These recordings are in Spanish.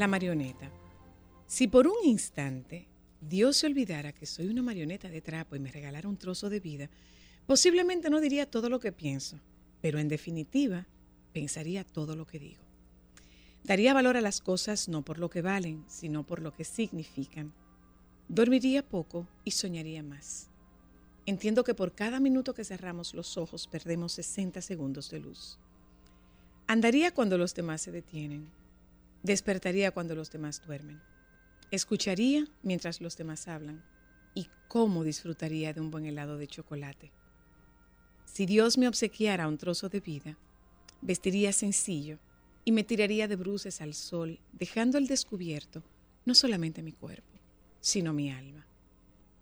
La marioneta. Si por un instante Dios se olvidara que soy una marioneta de trapo y me regalara un trozo de vida, posiblemente no diría todo lo que pienso, pero en definitiva pensaría todo lo que digo. Daría valor a las cosas no por lo que valen, sino por lo que significan. Dormiría poco y soñaría más. Entiendo que por cada minuto que cerramos los ojos perdemos 60 segundos de luz. Andaría cuando los demás se detienen Despertaría cuando los demás duermen. Escucharía mientras los demás hablan. Y cómo disfrutaría de un buen helado de chocolate. Si Dios me obsequiara un trozo de vida, vestiría sencillo y me tiraría de bruces al sol, dejando al descubierto no solamente mi cuerpo, sino mi alma.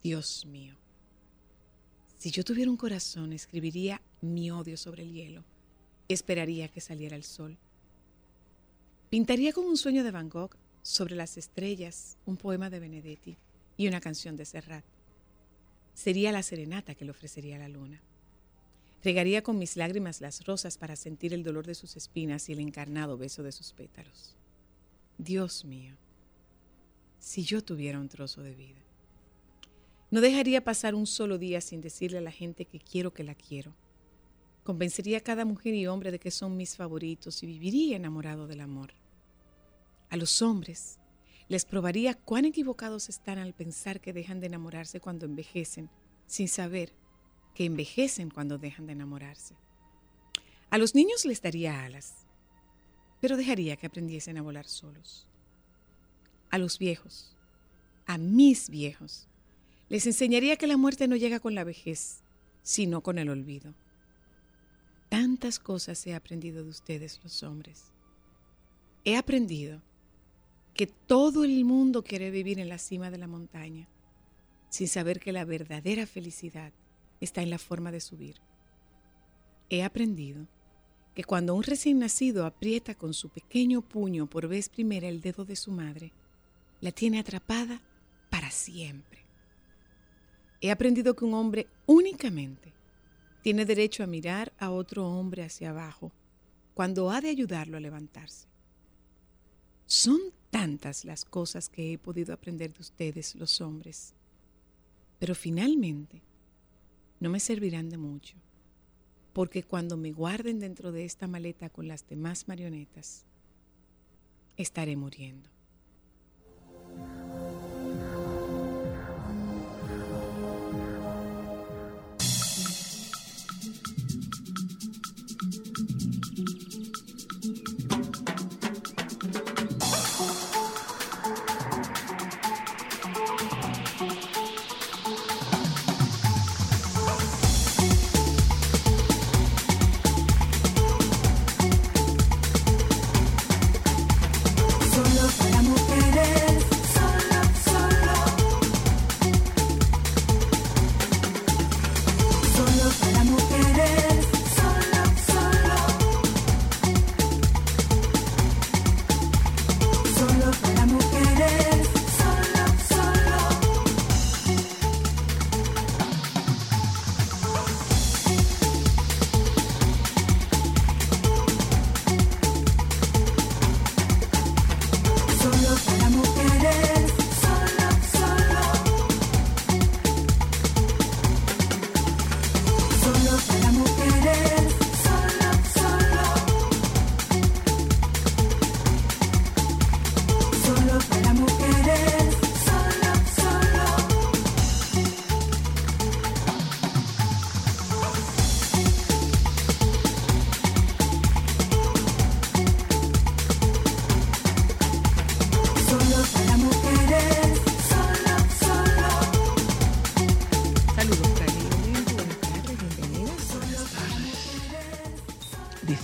Dios mío. Si yo tuviera un corazón, escribiría mi odio sobre el hielo esperaría que saliera el sol Pintaría como un sueño de Van Gogh sobre las estrellas un poema de Benedetti y una canción de Serrat. Sería la serenata que le ofrecería la luna. Regaría con mis lágrimas las rosas para sentir el dolor de sus espinas y el encarnado beso de sus pétalos. Dios mío, si yo tuviera un trozo de vida. No dejaría pasar un solo día sin decirle a la gente que quiero que la quiero. Convencería a cada mujer y hombre de que son mis favoritos y viviría enamorado del amor. A los hombres les probaría cuán equivocados están al pensar que dejan de enamorarse cuando envejecen, sin saber que envejecen cuando dejan de enamorarse. A los niños les daría alas, pero dejaría que aprendiesen a volar solos. A los viejos, a mis viejos, les enseñaría que la muerte no llega con la vejez, sino con el olvido. Tantas cosas he aprendido de ustedes los hombres. He aprendido que todo el mundo quiere vivir en la cima de la montaña, sin saber que la verdadera felicidad está en la forma de subir. He aprendido que cuando un recién nacido aprieta con su pequeño puño por vez primera el dedo de su madre, la tiene atrapada para siempre. He aprendido que un hombre únicamente tiene derecho a mirar a otro hombre hacia abajo cuando ha de ayudarlo a levantarse. Son tantas las cosas que he podido aprender de ustedes, los hombres, pero finalmente no me servirán de mucho, porque cuando me guarden dentro de esta maleta con las demás marionetas, estaré muriendo.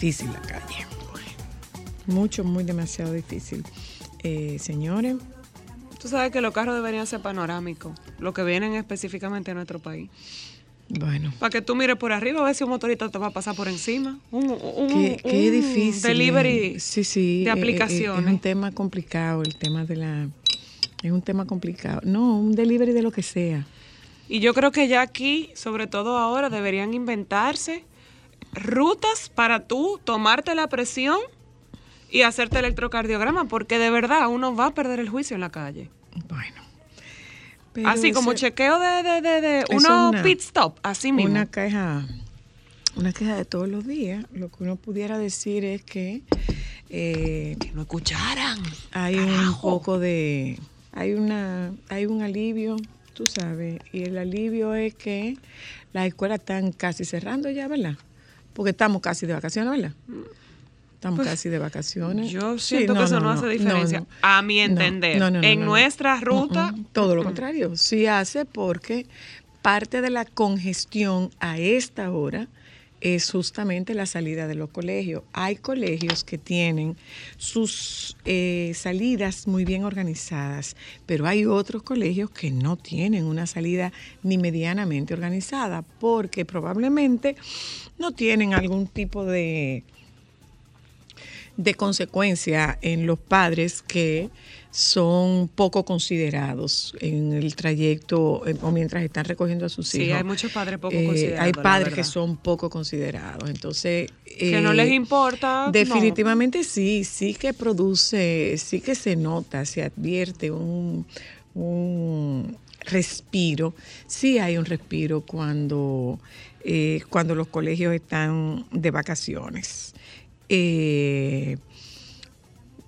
Difícil la calle. Mucho, muy demasiado difícil. Eh, señores. Tú sabes que los carros deberían ser panorámicos, los que vienen específicamente a nuestro país. Bueno. Para que tú mires por arriba a ver si un motorista te va a pasar por encima. Un, un, qué, difícil. Delivery sí, sí, de aplicaciones. Es, un tema complicado, el tema de la... Es un tema complicado. No, un delivery de lo que sea. Y yo creo que ya aquí, sobre todo ahora, deberían inventarse rutas para tú tomarte la presión y hacerte electrocardiograma, porque de verdad uno va a perder el juicio en la calle. Bueno. así como chequeo de, de, de, de uno pit stop, así mismo. Una queja, una queja de todos los días. Lo que uno pudiera decir es que, eh, que no escucharan. Hay un poco de, hay una, hay un alivio, tú sabes, y el alivio es que las escuelas están casi cerrando ya, ¿verdad? Porque estamos casi de vacaciones, ¿verdad? Estamos pues, casi de vacaciones. Yo siento que eso no, hace diferencia, a mi entender. en nuestra ruta. todo lo contrario, sí hace porque parte de la congestión a esta hora es justamente la salida de los colegios. Hay colegios que tienen sus eh, salidas muy bien organizadas, pero hay otros colegios que no tienen una salida ni medianamente organizada porque probablemente no tienen algún tipo de de consecuencia en los padres que son poco considerados en el trayecto eh, o mientras están recogiendo a sus hijos. Sí, hay muchos padres poco eh, considerados. Hay padres que son poco considerados. Entonces. Que no les eh, importa. Definitivamente sí, sí que produce, sí que se nota, se advierte un, un respiro. Sí hay un respiro cuando, cuando los colegios están de vacaciones. Eh,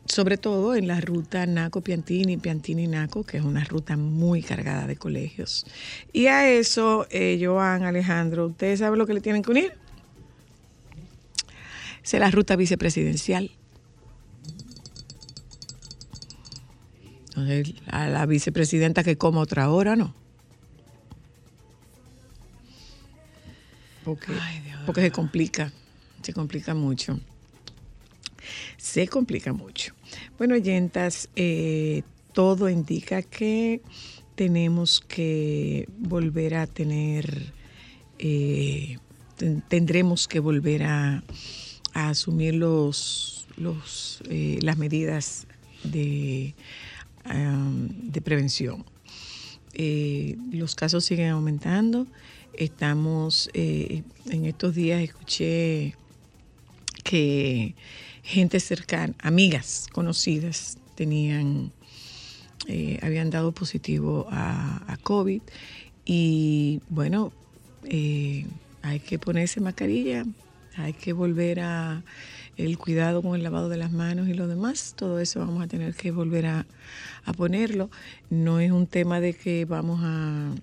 sobre todo en la ruta Naco-Piantini, Piantini-Naco, que es una ruta muy cargada de colegios. Y a eso, eh, Joan, Alejandro, ¿ustedes saben lo que le tienen que unir? Es la ruta vicepresidencial. Entonces, a la vicepresidenta que coma otra hora, ¿no? Porque, porque se complica, se complica mucho se complica mucho. Bueno, oyentas, eh, todo indica que tenemos que volver a tener, eh, tendremos que volver a, asumir los, los, eh, las medidas de, de prevención. los casos siguen aumentando. Estamos, en estos días escuché que gente cercana, amigas, conocidas, tenían, eh, habían dado positivo a, COVID y bueno, eh, hay que ponerse mascarilla, hay que volver a el cuidado con el lavado de las manos y lo demás, todo eso vamos a tener que volver a ponerlo. No es un tema de que vamos a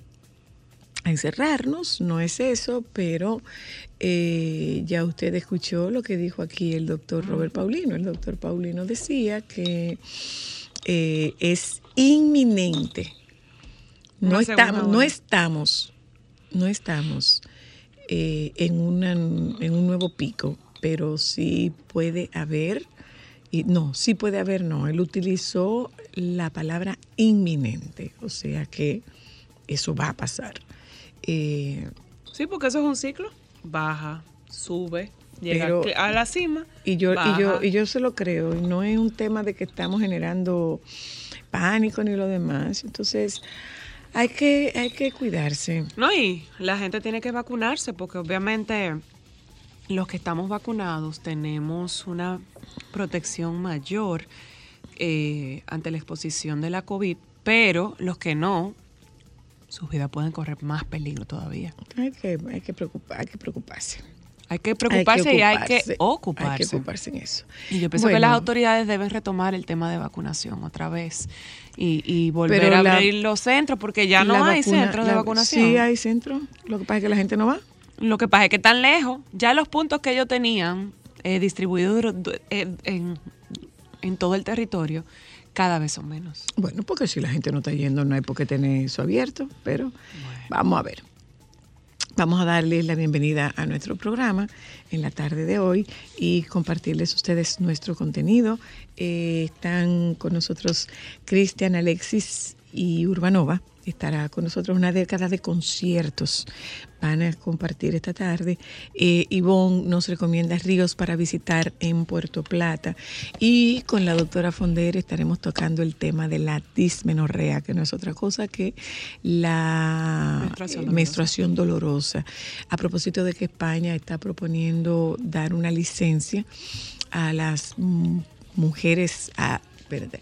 a encerrarnos, no es eso, pero eh, ya usted escuchó lo que dijo aquí el doctor Robert Paulino. El doctor Paulino decía que eh, es inminente. No, estamos, no estamos, no estamos eh, en, en un nuevo pico, pero sí puede haber, y no, sí puede haber, no. Él utilizó la palabra inminente, o sea que eso va a pasar. Eh, sí, porque eso es un ciclo. Baja, sube, llega a la cima. Y yo, y yo, y yo se lo creo. Y no es un tema de que estamos generando pánico ni lo demás. Entonces, hay que, hay que cuidarse. No, y la gente tiene que vacunarse, porque obviamente los que estamos vacunados tenemos una protección mayor eh, ante la exposición de la COVID, pero los que no, sus vidas pueden correr más peligro todavía. Hay que, hay que, preocupar, hay que preocuparse. Hay que preocuparse y hay que ocuparse. Hay que ocuparse en eso. Y yo pienso que las autoridades deben retomar el tema de vacunación otra vez y, volver a abrir los centros, porque ya no hay centros de vacunación. Sí, hay centros. Lo que pasa es que la gente no va. Lo que pasa es que están lejos. Ya los puntos que ellos tenían eh, distribuidos eh, en, en todo el territorio cada vez son menos. Bueno, porque si la gente no está yendo, no hay por qué tener eso abierto, pero vamos a ver. Vamos a darles la bienvenida a nuestro programa en la tarde de hoy y compartirles a ustedes nuestro contenido. Eh, están con nosotros Cristian, Alexis y Urbanova estará con nosotros una década de conciertos. Van a compartir esta tarde. Eh, Ivonne nos recomienda ríos para visitar en Puerto Plata. Y con la doctora Fonder estaremos tocando el tema de la dismenorrea, que no es otra cosa que la menstruación dolorosa. menstruación dolorosa. A propósito de que España está proponiendo dar una licencia a las mujeres, a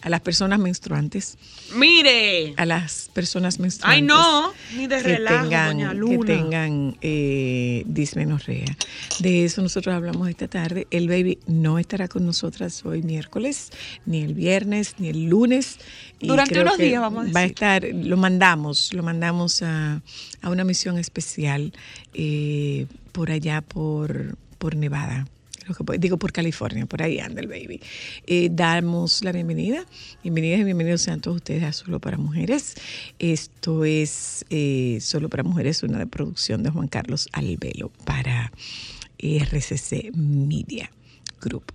a las personas menstruantes. Mire. A las personas menstruantes. Ay, no, ni de que tengan, Que tengan eh, dismenorrea. De eso nosotros hablamos esta tarde. El baby no estará con nosotras hoy miércoles, ni el viernes, ni el lunes. Durante unos días, vamos a decir. Va a estar, lo mandamos, lo mandamos a, una misión especial eh, por allá, por, por Nevada digo por California, por ahí anda el baby. Eh, damos la bienvenida. Bienvenidas y bienvenidos sean todos ustedes a Solo para Mujeres. Esto es eh, Solo para Mujeres, una de producción de Juan Carlos Albelo para RCC Media Group.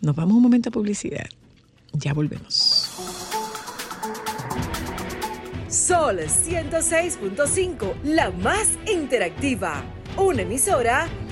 Nos vamos un momento a publicidad. Ya volvemos. Sol 106.5, la más interactiva. Una emisora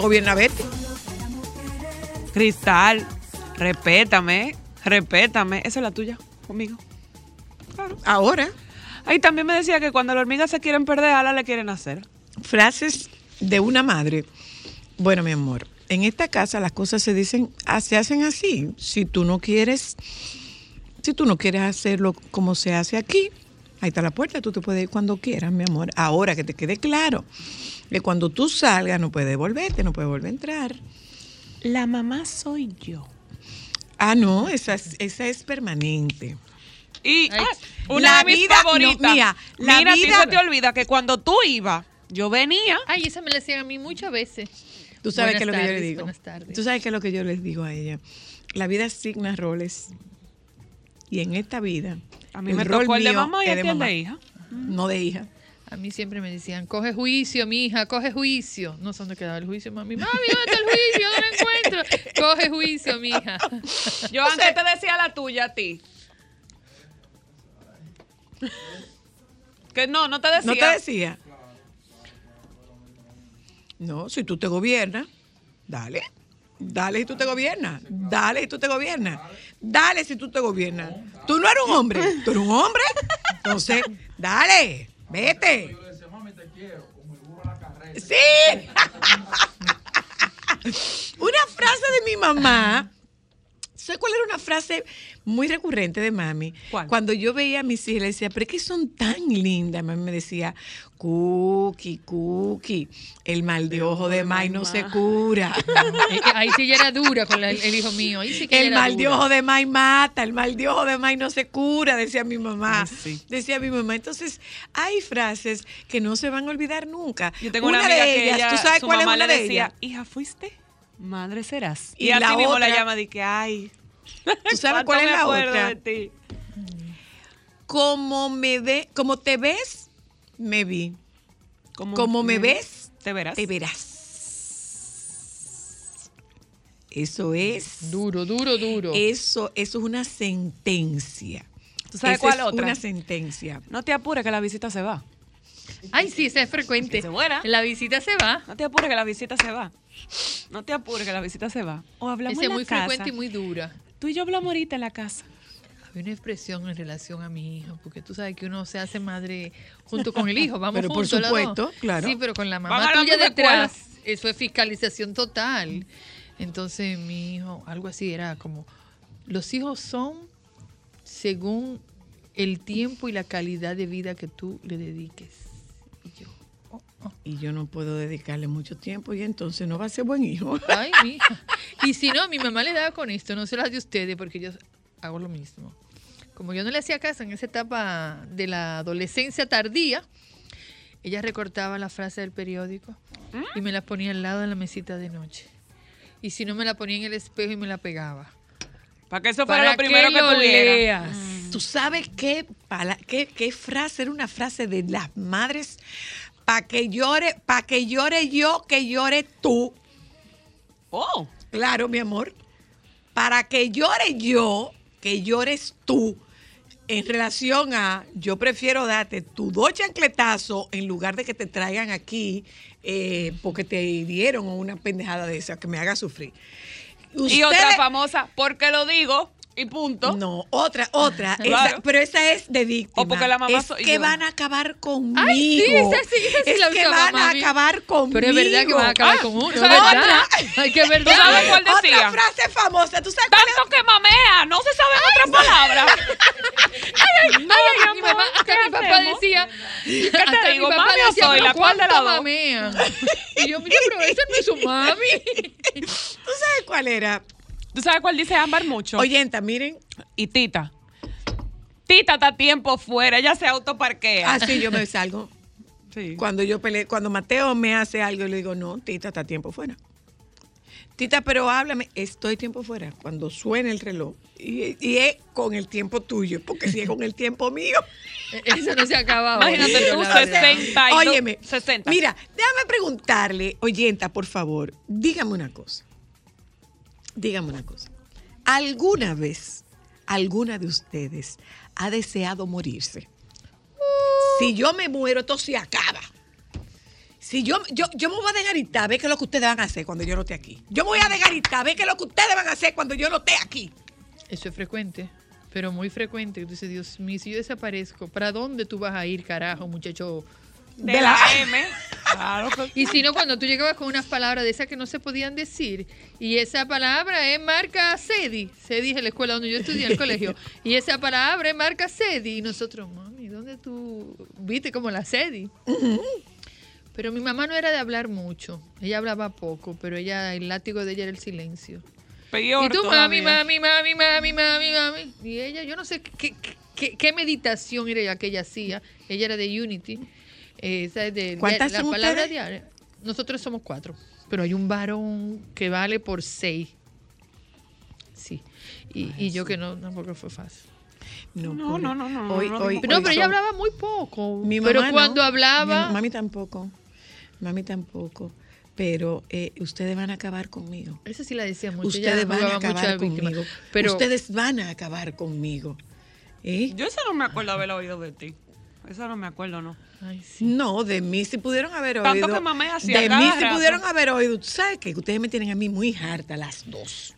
Gobierna Betty. Cristal, respétame, respétame. Esa es la tuya, conmigo. Ahora. Ahí también me decía que cuando las hormigas se quieren perder, ala le quieren hacer. Frases de una madre. Bueno, mi amor, en esta casa las cosas se dicen, ah, se hacen así. Si tú no quieres, si tú no quieres hacerlo como se hace aquí, ahí está la puerta, tú te puedes ir cuando quieras, mi amor. Ahora que te quede claro que cuando tú salgas no puedes volverte, no puedes volver a entrar. La mamá soy yo. Ah, no, esa es, esa es permanente. Y ah, una de mis vida, favoritas. la Mira, vida, se te olvida que cuando tú ibas, yo venía. Ay, esa me la decían a mí muchas veces. Tú sabes qué es lo que yo le digo. Buenas tardes. Tú sabes qué es lo que yo les digo a ella. La vida asigna roles. Y en esta vida. A mí me tocó el de mamá y el de hija. No de hija. A mí siempre me decían, coge juicio, mi hija, coge juicio. No sé dónde quedaba el juicio, mami. Mami, ¿dónde está el juicio? No lo encuentro. Coge juicio, mi hija. Yo antes te decía la tuya a ti. Que no, no te decía. No te decía. No, si tú te gobiernas, dale. Dale si tú te gobiernas. Dale si tú te gobiernas. Dale si tú te gobiernas. Tú no eres un hombre. Tú eres un hombre. Entonces, dale. Vete. Sí. una frase de mi mamá. ¿Sabes cuál era una frase muy recurrente de mami? Cuando yo veía a mis hijas, le decía, pero es que son tan lindas. Mami me decía, Cookie, cookie, el mal de ojo de May no se cura. Ahí sí ya era dura con el, hijo mío. el mal de ojo de May mata, el mal de ojo de May no se cura, decía mi mamá. Decía mi mamá. Entonces, hay frases que no se van a olvidar nunca. Yo tengo una, amiga de ellas, ¿tú sabes cuál es una de decía, Hija, ¿fuiste? Madre serás. Y, así mismo la llama de que, ay. ¿Tú sabes cuál es la otra? De ti? como me ve, como te ves, me vi. Como me ves, Te verás. te verás. Eso es. Duro, duro, duro. Eso, eso es una sentencia. ¿Tú sabes Esa cuál es otra? Una sentencia. No te apures que la visita se va. Ay, sí, esa es frecuente. Se muera. La visita se va. No te apures que la visita se va. No te apures que la visita se va. O hablamos Esa en es muy casa. frecuente y muy dura. Tú y yo hablamos ahorita en la casa. Hay una expresión en relación a mi hijo, porque tú sabes que uno se hace madre junto con el hijo, vamos Pero por juntos supuesto, claro. Sí, pero con la mamá tuya detrás, eso es fiscalización total. Entonces mi hijo, algo así era como, los hijos son según el tiempo y la calidad de vida que tú le dediques. Y yo, oh, oh. Y yo no puedo dedicarle mucho tiempo y entonces no va a ser buen hijo. Ay, mija. Y si no, mi mamá le daba con esto, no se las de ustedes, porque yo hago lo mismo. Como yo no le hacía caso en esa etapa de la adolescencia tardía, ella recortaba la frase del periódico y me la ponía al lado de la mesita de noche. Y si no, me la ponía en el espejo y me la pegaba. Para que eso fuera Para lo primero que que, tuviera. leas. ¿Tú sabes qué, qué, qué frase? Era una frase de las madres. Para que llore, para que llore yo, que llore tú. Oh, Claro, mi amor. Para que llore yo, que llores tú. En relación a, yo prefiero darte tu dos chancletazos en lugar de que te traigan aquí eh, porque te dieron una pendejada de esa que me haga sufrir. y otra famosa, porque lo digo y punto. No, otra, otra. Claro. esa- pero esa es de víctima. O porque la mamá es que yo. van a acabar conmigo. Ay, sí, esa sí, esa sí es la que van a acabar conmigo. Pero es verdad que van a acabar Ah, con uno, ¿tú es sabes verdad. cuál? Ay, que es verdad. ¿Tú sabes cuál decía? Otra frase famosa. ¿Tú sabes cuál Tanto que mamea, no se saben otras palabras. Ay, ay, mi amor, mamá, hasta ¿qué mi papá hacemos? decía. ¿Qué te hasta digo, mi papá mami o decía, soy? "¿Pero ¿La cuál de cuánto dos?" Y yo, mira, pero esa no es su mami. ¿Tú sabes cuál era? ¿Tú sabes cuál dice Ámbar mucho? Oyenta, miren. Y Tita. Tita está tiempo fuera, ella se autoparquea. Así yo me salgo. Sí. Cuando yo pele- cuando Mateo me hace algo, yo le digo, no, Tita, está tiempo fuera. Tita, pero háblame, estoy tiempo fuera. Cuando suene el reloj. Y, y es con el tiempo tuyo, porque si es con el tiempo mío. Eso no se acaba Imagínate tú, la verdad. 62. Óyeme, 60. mira, déjame preguntarle, oyenta, por favor, dígame una cosa. Dígame una cosa. ¿Alguna vez, alguna de ustedes ha deseado morirse? Si yo me muero, esto se acaba. Si yo, yo, yo me voy a desgaritar, ve qué es lo que ustedes van a hacer cuando yo no esté aquí. Yo me voy a desgaritar, ve qué es lo que ustedes van a hacer cuando yo no esté aquí. Eso es frecuente, pero muy frecuente. Dices, Dios mío, si yo desaparezco, ¿para dónde tú vas a ir, carajo, muchacho? de la M. Claro Y si no, cuando tú llegabas con unas palabras de esas que no se podían decir, y esa palabra es marca CEDI, CEDI es la escuela donde yo estudié, el colegio, y esa palabra es marca CEDI, y nosotros, mami, ¿dónde tú viste como la CEDI? Pero mi mamá no era de hablar mucho, ella hablaba poco, pero ella, el látigo de ella era el silencio. peor Y tú, todavía. mami, mami, mami, mami, mami, mami. Y ella, yo no sé qué, qué, qué meditación era que ella hacía. Ella era de Unity. Eh, esa es de, ¿Cuántas la son palabra ustedes? diaria. Nosotros somos cuatro, pero hay un varón que vale por seis. Sí. Y, y yo que no, tampoco fue fácil. No, no, no, no, Hoy, no, no hoy, No, hoy pero ella son- hablaba muy poco. Mi pero mamá no. cuando Mi hablaba, ma- mami tampoco. Mami tampoco. Pero eh, ustedes van a acabar conmigo. esa sí la decía mucho. Ustedes van a acabar conmigo. Pero Ustedes van a acabar conmigo. ¿Eh? Yo eso no me acuerdo haberlo oído de ti. Eso no me acuerdo, no. Ay, sí. No, de mí si pudieron haber Tanto oído. que mamé hacía de mí si pudieron haber oído. ¿Tú sabes qué? Que ustedes me tienen a mí muy harta las dos.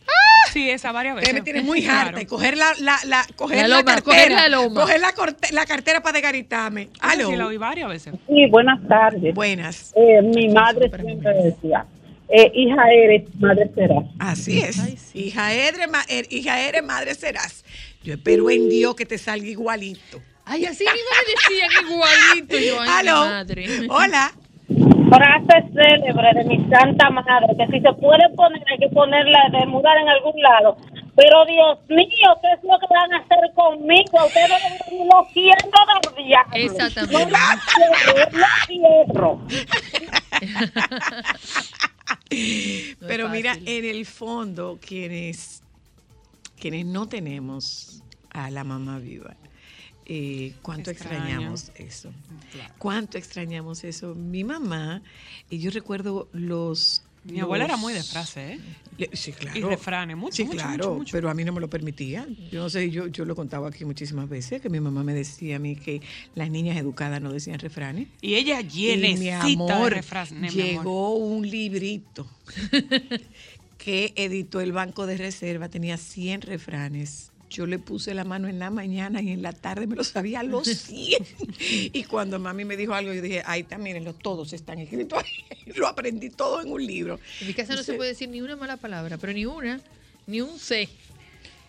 Sí, esa varias veces. Ustedes me tienen muy Claro. harta. Y coger la, la, la, coger La cartera. coger la loma. coger la, corte- la cartera para desgaritarme. Esa Aló. Sí, la oí varias veces. Sí, buenas tardes. Buenas. Eh, mi madre siempre decía, eh, hija eres, madre serás. Así es. Ay, sí. hija, eres, ma- er- hija eres, madre serás. Yo espero en Dios que te salga igualito. Ay, así mismo me decían igualito. Yo, ay, mi Aló. madre. Hola. Frase célebre de mi santa madre, que si se puede poner, hay que ponerla de mudar en algún lado. Pero Dios mío, ¿qué es lo que van a hacer conmigo? Ustedes no lo quiero del diablo. Exactamente. No lo no Pero mira, en el fondo, quienes, quienes no tenemos a la mamá viva, eh, cuánto extrañamos eso. Cuánto extrañamos eso. Mi mamá, y yo recuerdo los... Mi abuela era muy de frase, ¿eh? Le- Sí, claro. Y refranes, mucho, Sí, mucho, claro, mucho, mucho. pero a mí no me lo permitía. Yo no sé, yo, yo lo contaba aquí muchísimas veces, que mi mamá me decía a mí que las niñas educadas no decían refranes. Y ella Y mi llenecita de refranes, mi amor. llegó un librito que editó el Banco de Reserva, tenía 100 refranes. Yo le puse la mano en la mañana y en la tarde me lo sabía a los 100. y cuando mami me dijo algo, yo dije, ahí está, mírenlo, todos están escritos ahí. Lo aprendí todo en un libro. En mi casa no se puede decir ni una mala palabra, pero ni una, ni un C.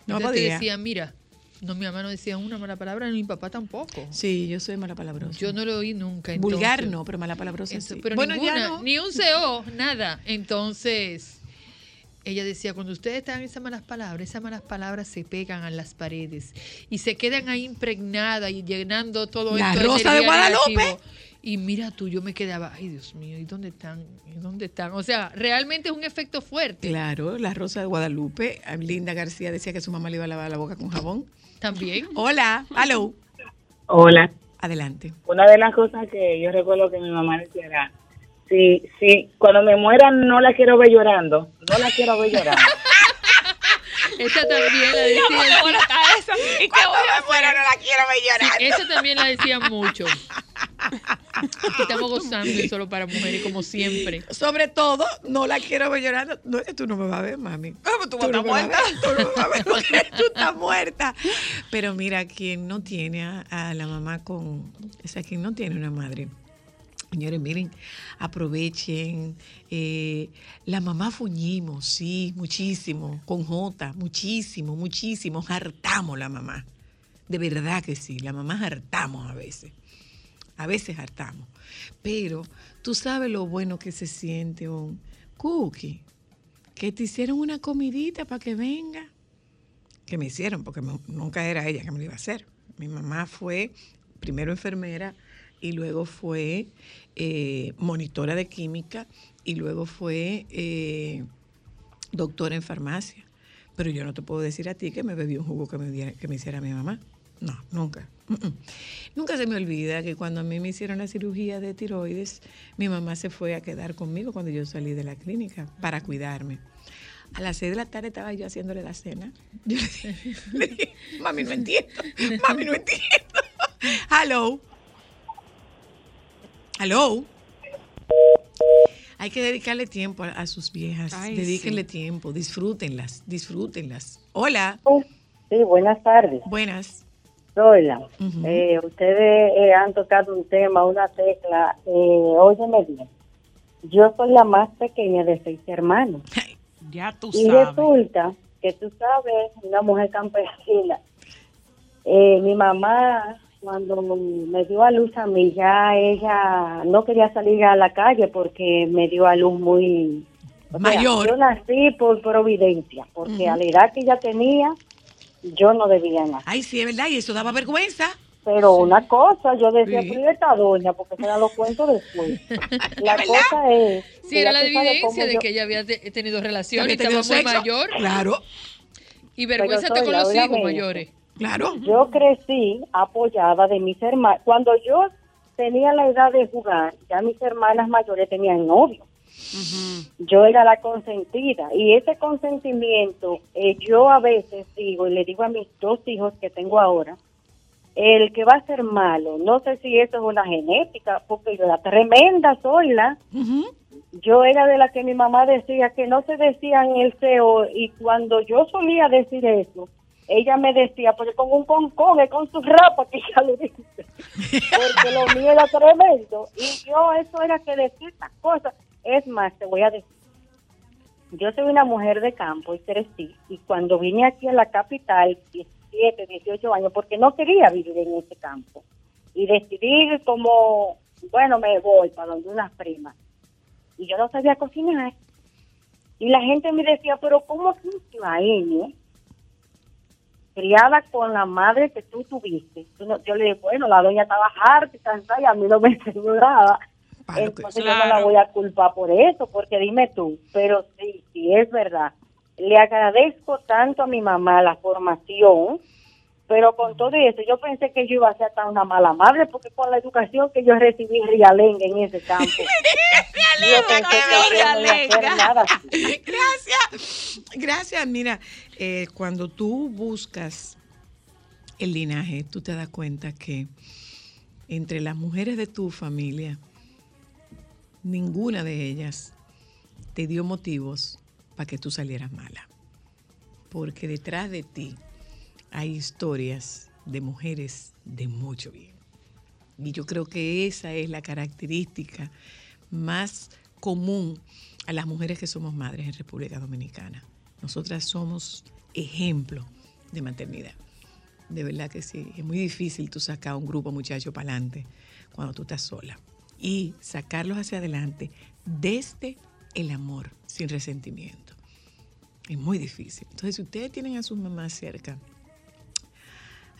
No Entonces te podía. decía, mira, no, mi mamá no decía una mala palabra, ni mi papá tampoco. Sí, yo soy mala palabrosa. Yo no lo oí nunca. Vulgar no, pero mala palabrosa Eso, sí. pero bueno, ninguna, ya no. ni un CO, nada. Entonces, ella decía, cuando ustedes están en esas malas palabras, esas malas palabras se pegan a las paredes y se quedan ahí impregnadas y llenando todo La esto Rosa de Guadalupe. negativo. Y mira tú, yo me quedaba, ay Dios mío, ¿y dónde están? ¿Y dónde están? O sea, realmente es un efecto fuerte Claro, la Rosa de Guadalupe. Linda García decía que su mamá le iba a lavar la boca con jabón. también. Hola, hello. Hola. Adelante. Una de las cosas que yo recuerdo que mi mamá decía era, si, si cuando me muera no la quiero ver llorando, no la quiero ver llorando. Esa también la decía. Esa. ¿Y qué voy a hacer? no la quiero ver Sí, esa también la decían mucho. Aquí estamos gozando y solo para mujeres, como siempre. Sobre todo, no la quiero ver llorando. No, tú no me vas a ver, mami. tú no me vas a muerta. ver, Tú no me vas a ver porque tú estás muerta. Pero mira, quien no tiene a, a la mamá con... O sea, quien no tiene una madre. Señores, miren, aprovechen. eh, la mamá fuñimos, sí, muchísimo. Con J, muchísimo, muchísimo. Hartamos la mamá. De verdad que sí, la mamá hartamos a veces. A veces hartamos. Pero tú sabes lo bueno que se siente un cookie. Que te hicieron una comidita para que venga. Que me hicieron, porque nunca era ella que me lo iba a hacer. Mi mamá fue primero enfermera y luego fue eh, monitora de química y luego fue eh, doctora en farmacia. Pero yo no te puedo decir a ti que me bebí un jugo que me, que me hiciera mi mamá. No, nunca. Mm, mm. Nunca se me olvida que cuando a mí me hicieron la cirugía de tiroides, mi mamá se fue a quedar conmigo cuando yo salí de la clínica para cuidarme. A las seis de la tarde estaba yo haciéndole la cena. Yo le dije, le dije, mami, no entiendo. Mami, no entiendo. Hello. Hello. Hay que dedicarle tiempo a, a sus viejas. Ay, Dedíquenle sí. tiempo, disfrútenlas, disfrútenlas. Hola. Sí, buenas tardes. Buenas. Hola. Ujú. Eh, ustedes eh, han tocado un tema, una tecla. Eh, óyeme bien. Yo soy la más pequeña de seis hermanos. Ya tú Y sabes. resulta que tú sabes, una mujer campesina. Eh, mi mamá, cuando me dio a luz a mí, ya ella no quería salir a la calle porque me dio a luz muy... o sea, Mayor. yo nací por providencia, porque a la edad que ella tenía, yo no debía nada. Ay, sí, es verdad, y eso daba vergüenza. Pero una cosa, yo decía, Sí. pero ¿y esta doña, porque se la lo cuento después. La cosa es... Sí, era la evidencia de yo- que ella había te- tenido relaciones, estaba muy mayor Claro, y vergüenza hasta con los hijos mayores. Claro. Yo crecí apoyada de mis hermanas. Cuando yo tenía la edad de jugar, ya mis hermanas mayores tenían novio. Yo era la consentida y ese consentimiento eh, yo a veces digo y le digo a mis dos hijos que tengo ahora, el que va a ser malo, no sé si eso es una genética, porque yo era tremenda soy la, yo era de la que mi mamá decía que no se decía en el CEO y cuando yo solía decir eso, ella me decía, porque con un concón, es con su rapa que ella le dice, porque lo mío era tremendo. Y yo eso era que decir estas cosas. Es más, te voy a decir, yo soy una mujer de campo y crecí, y cuando vine aquí a la capital, 17, 18 años, porque no quería vivir en ese campo, y decidí como, bueno, me voy para donde unas primas, y yo no sabía cocinar. Y la gente me decía, pero ¿cómo es un cibaeño criada con la madre que tú tuviste? Yo le dije, bueno, la doña estaba harta y cansada y a mí no me que- Entonces yo no la Claro. voy a culpar por eso, porque dime tú, pero sí, sí es verdad. Le agradezco tanto a mi mamá la formación Pero con todo eso, yo pensé que yo iba a ser tan una mala madre, porque con la educación que yo recibí en Rialenga en ese campo. no. Gracias. Gracias. Mira, eh, cuando tú buscas el linaje, tú te das cuenta que entre las mujeres de tu familia, ninguna de ellas te dio motivos para que tú salieras mala. Porque detrás de ti hay historias de mujeres de mucho bien. Y yo creo que esa es la característica más común a las mujeres que somos madres en República Dominicana. Nosotras somos ejemplo de maternidad. De verdad que sí. Es muy difícil tú sacar a un grupo de muchachos para adelante cuando tú estás sola. Y sacarlos hacia adelante desde el amor, sin resentimiento. Es muy difícil. Entonces, si ustedes tienen a sus mamás cerca,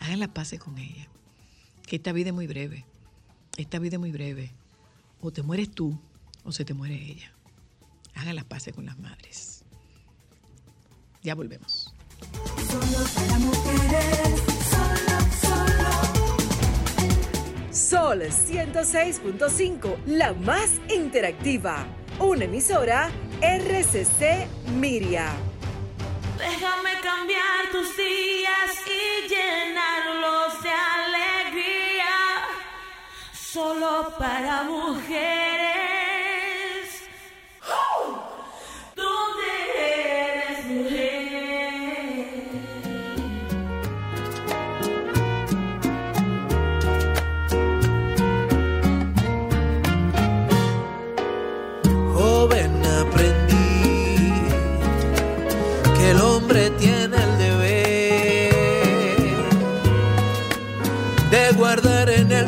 hagan la paz con ella. Que esta vida es muy breve. Esta vida es muy breve. O te mueres tú o se te muere ella. Hagan la paz con las madres. Ya volvemos. Sol 106.5, la más interactiva. Una emisora RCC Miria. Déjame cambiar tus días y llenarlos de alegría. Solo para mujeres.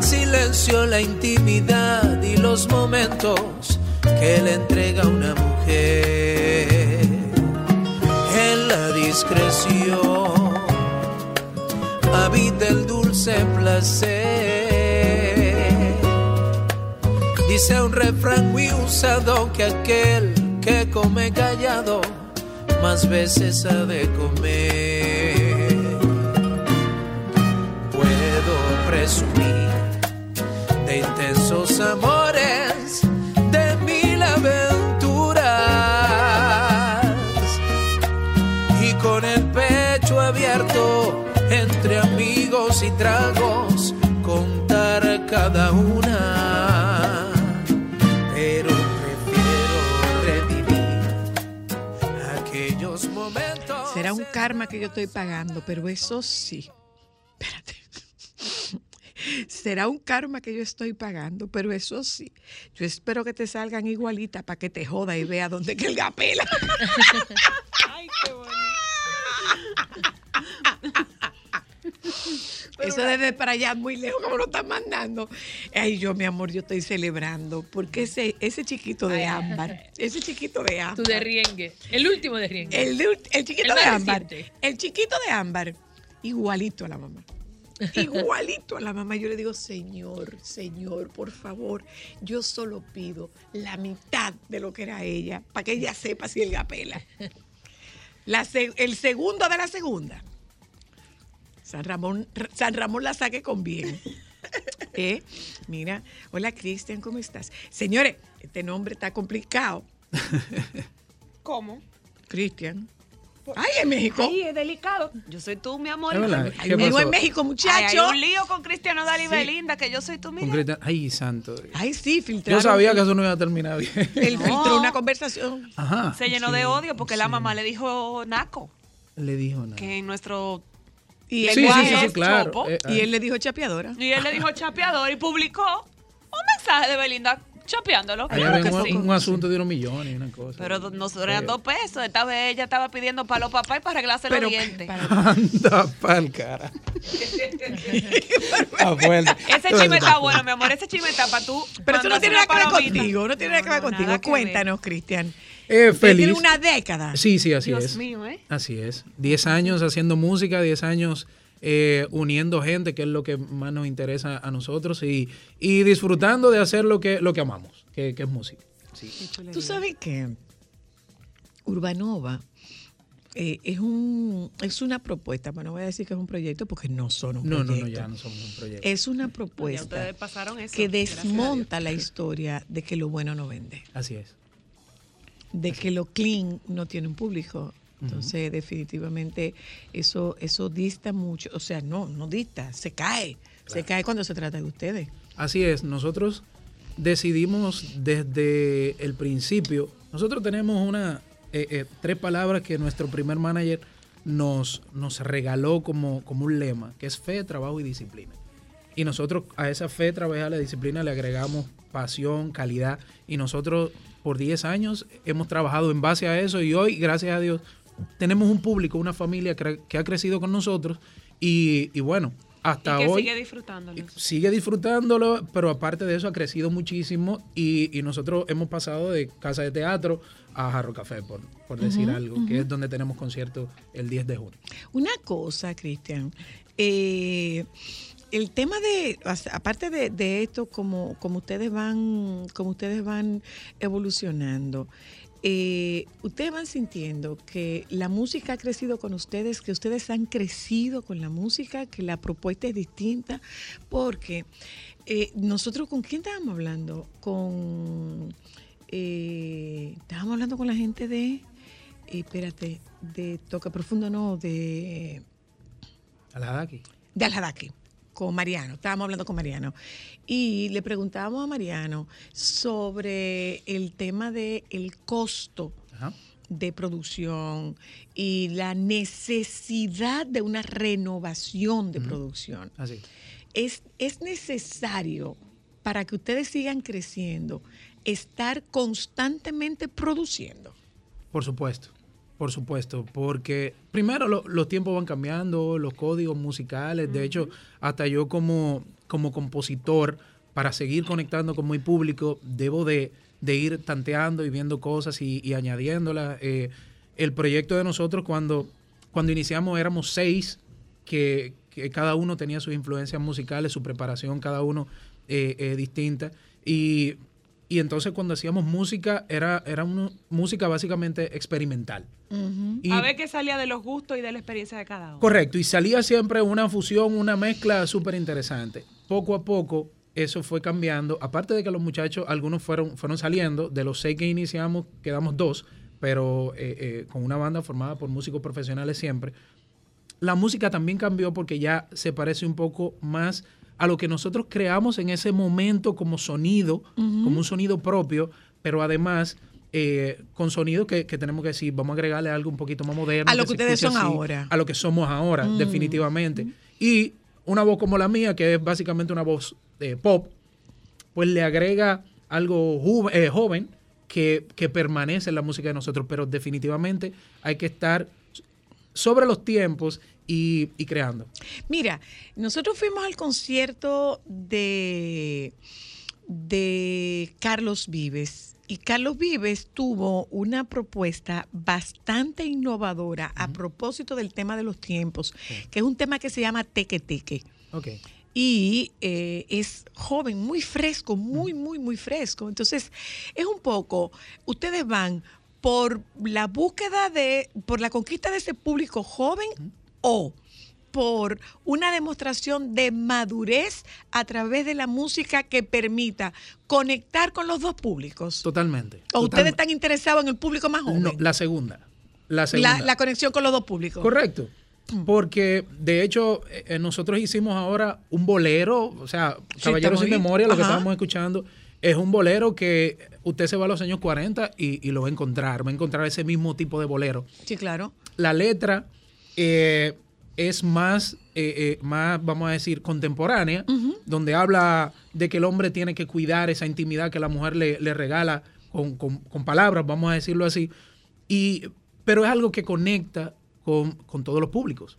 Silencio la intimidad y los momentos que le entrega una mujer. En la discreción habita el dulce placer. Dice un refrán muy usado que aquel que come callado más veces ha de comer. Intensos amores, de mil aventuras y con el pecho abierto entre amigos y tragos contar cada una. Pero prefiero revivir aquellos momentos. Será un karma que yo estoy pagando, pero eso sí. Será un karma que yo estoy pagando, pero eso sí. Yo espero que te salgan igualitas para que te joda y vea dónde que el gapela. Ay, qué bonito. Eso desde para allá muy lejos, como lo están mandando. Ay, yo, mi amor, yo estoy celebrando. Porque ese, ese chiquito de ámbar, ese chiquito de ámbar. Tú de riengue. El último de riengue. El, de- el chiquito El de ámbar. reciente. El chiquito de ámbar, igualito a la mamá. Igualito a la mamá. Yo le digo, Señor, Señor, por favor, yo solo pido la mitad de lo que era ella, para que ella sepa si gapela. La se- el segundo de la segunda. San Ramón, San Ramón la saque con bien. ¿Eh? Mira, hola Cristian, ¿cómo estás? Señores, este nombre está complicado. ¿Cómo? Cristian. Ay, en México. Ay, es delicado. Yo soy tú, mi amor. Es verdad. Hay ¿Qué un lío pasó? en México, Ay, muchacho. hay un lío con Cristiano Dali Sí. Belinda, que yo soy tú, mira. Concreta- Ay, santo. Dios. Ay, sí, filtraron. Yo sabía que eso no iba a terminar bien. Él No. filtró una conversación. Ajá. Se llenó sí, de odio porque la sí. mamá le dijo naco, Le dijo nada. que en nuestro Y Sí, él, sí, sí, lenguaje sí, es claro. chopo. Eh, y él le dijo chapeadora. Y él le dijo chapeador y publicó un mensaje de Belinda chapeándolo. Ahí Claro un, sí. un asunto de unos millones y una cosa. Pero nosotros eran dos pesos. Esta vez ella estaba pidiendo para los papás y para arreglarse Pero los dientes. Anda pa'l cara. Está fuerte. Ese chisme está bueno, mi amor. Ese chisme está para tú. Pero eso no tiene nada que ver contigo, no tiene nada que ver contigo. Cuéntanos, Cristian. Eh, feliz. Tiene una década. Sí, sí, así Dios es. mío, ¿eh? Así es. Diez años haciendo música, diez años eh, uniendo gente, que es lo que más nos interesa a nosotros, y, y disfrutando de hacer lo que, lo que amamos, que, que es música. Sí. Tú sabes que Urbanova eh, es un es una propuesta, pero no voy a decir que es un proyecto porque no son un No, no, proyecto. no, ya no somos un proyecto. Es una propuesta eso. que desmonta la historia de que lo bueno no vende, Así es. de que lo clean no tiene un público. Entonces, definitivamente, eso, eso dista mucho. O sea, no, no dista, se cae. Se cae cuando se trata de ustedes. Así es, nosotros decidimos desde el principio, nosotros tenemos una eh, eh, tres palabras que nuestro primer manager nos, nos regaló como, como un lema, que es fe, trabajo y disciplina. Y nosotros a esa fe, trabajo y la disciplina le agregamos pasión, calidad. Y nosotros por 10 años hemos trabajado en base a eso y hoy, gracias a Dios, tenemos un público, una familia que, que ha crecido con nosotros y, y bueno, hasta y que hoy sigue disfrutándolo. sigue disfrutándolo, pero aparte de eso ha crecido muchísimo y, y nosotros hemos pasado de casa de teatro a Jarro Café, por, por decir algo, que es donde tenemos concierto el 10 de junio. Una cosa, Cristian, eh, el tema de, aparte de, de esto, como, como ustedes van, como ustedes van evolucionando, eh, ustedes van sintiendo que la música ha crecido con ustedes, que ustedes han crecido con la música, que la propuesta es distinta, porque eh, nosotros con quién estábamos hablando, con eh, estábamos hablando con la gente de, eh, espérate, de Toque Profundo, no, de Aladaki. de Aljadaque, con Mariano. Estábamos hablando con Mariano. Y le preguntábamos a Mariano sobre el tema del el costo Ajá. de producción y la necesidad de una renovación de producción. Así. Es, es necesario para que ustedes sigan creciendo estar constantemente produciendo. Por supuesto, por supuesto, porque primero lo- los tiempos van cambiando, los códigos musicales, de hecho, hasta yo como, como compositor, para seguir conectando con mi público, debo de, de ir tanteando y viendo cosas y, y añadiéndolas. Eh, el proyecto de nosotros cuando, cuando iniciamos éramos seis, que, que cada uno tenía sus influencias musicales, su preparación, cada uno eh, eh, distinta. Y, y entonces cuando hacíamos música, era, era una música básicamente experimental. Y- a ver qué salía de los gustos y de la experiencia de cada uno. Correcto, y salía siempre una fusión, una mezcla súper interesante. Poco a poco eso fue cambiando, aparte de que los muchachos, algunos fueron, fueron saliendo, de los seis que iniciamos quedamos dos, pero eh, eh, con una banda formada por músicos profesionales siempre. La música también cambió porque ya se parece un poco más a lo que nosotros creamos en ese momento como sonido, como un sonido propio, pero además eh, con sonido que, que tenemos que decir, vamos a agregarle algo un poquito más moderno. A lo que ustedes son así, ahora. A lo que somos ahora, Mm. definitivamente. Y una voz como la mía, que es básicamente una voz eh, pop, pues le agrega algo eh, joven que, que permanece en la música de nosotros, pero definitivamente hay que estar sobre los tiempos y, y creando. Mira, nosotros fuimos al concierto de, de Carlos Vives y Carlos Vives tuvo una propuesta bastante innovadora a propósito del tema de los tiempos, que es un tema que se llama teque teque. Ok. Y eh, es joven, muy fresco, muy, muy, muy fresco. Entonces, es un poco, ustedes van por la búsqueda de, por la conquista de ese público joven o por una demostración de madurez a través de la música que permita conectar con los dos públicos. Totalmente. ¿O ustedes están interesados en el público más joven? No, la segunda. La segunda. la, la conexión con los dos públicos. Correcto. Porque de hecho eh, eh, nosotros hicimos ahora un bolero, o sea, Caballeros estamos sin. Memoria, lo que estábamos escuchando, es un bolero que usted se va a los años 40 y, y lo va a encontrar, va a encontrar ese mismo tipo de bolero. Sí, claro. La letra eh, es más, eh, eh, más, vamos a decir, contemporánea, donde habla de que el hombre tiene que cuidar esa intimidad que la mujer le, le regala con, con- con palabras, vamos a decirlo así. Y, pero es algo que conecta con, con todos los públicos.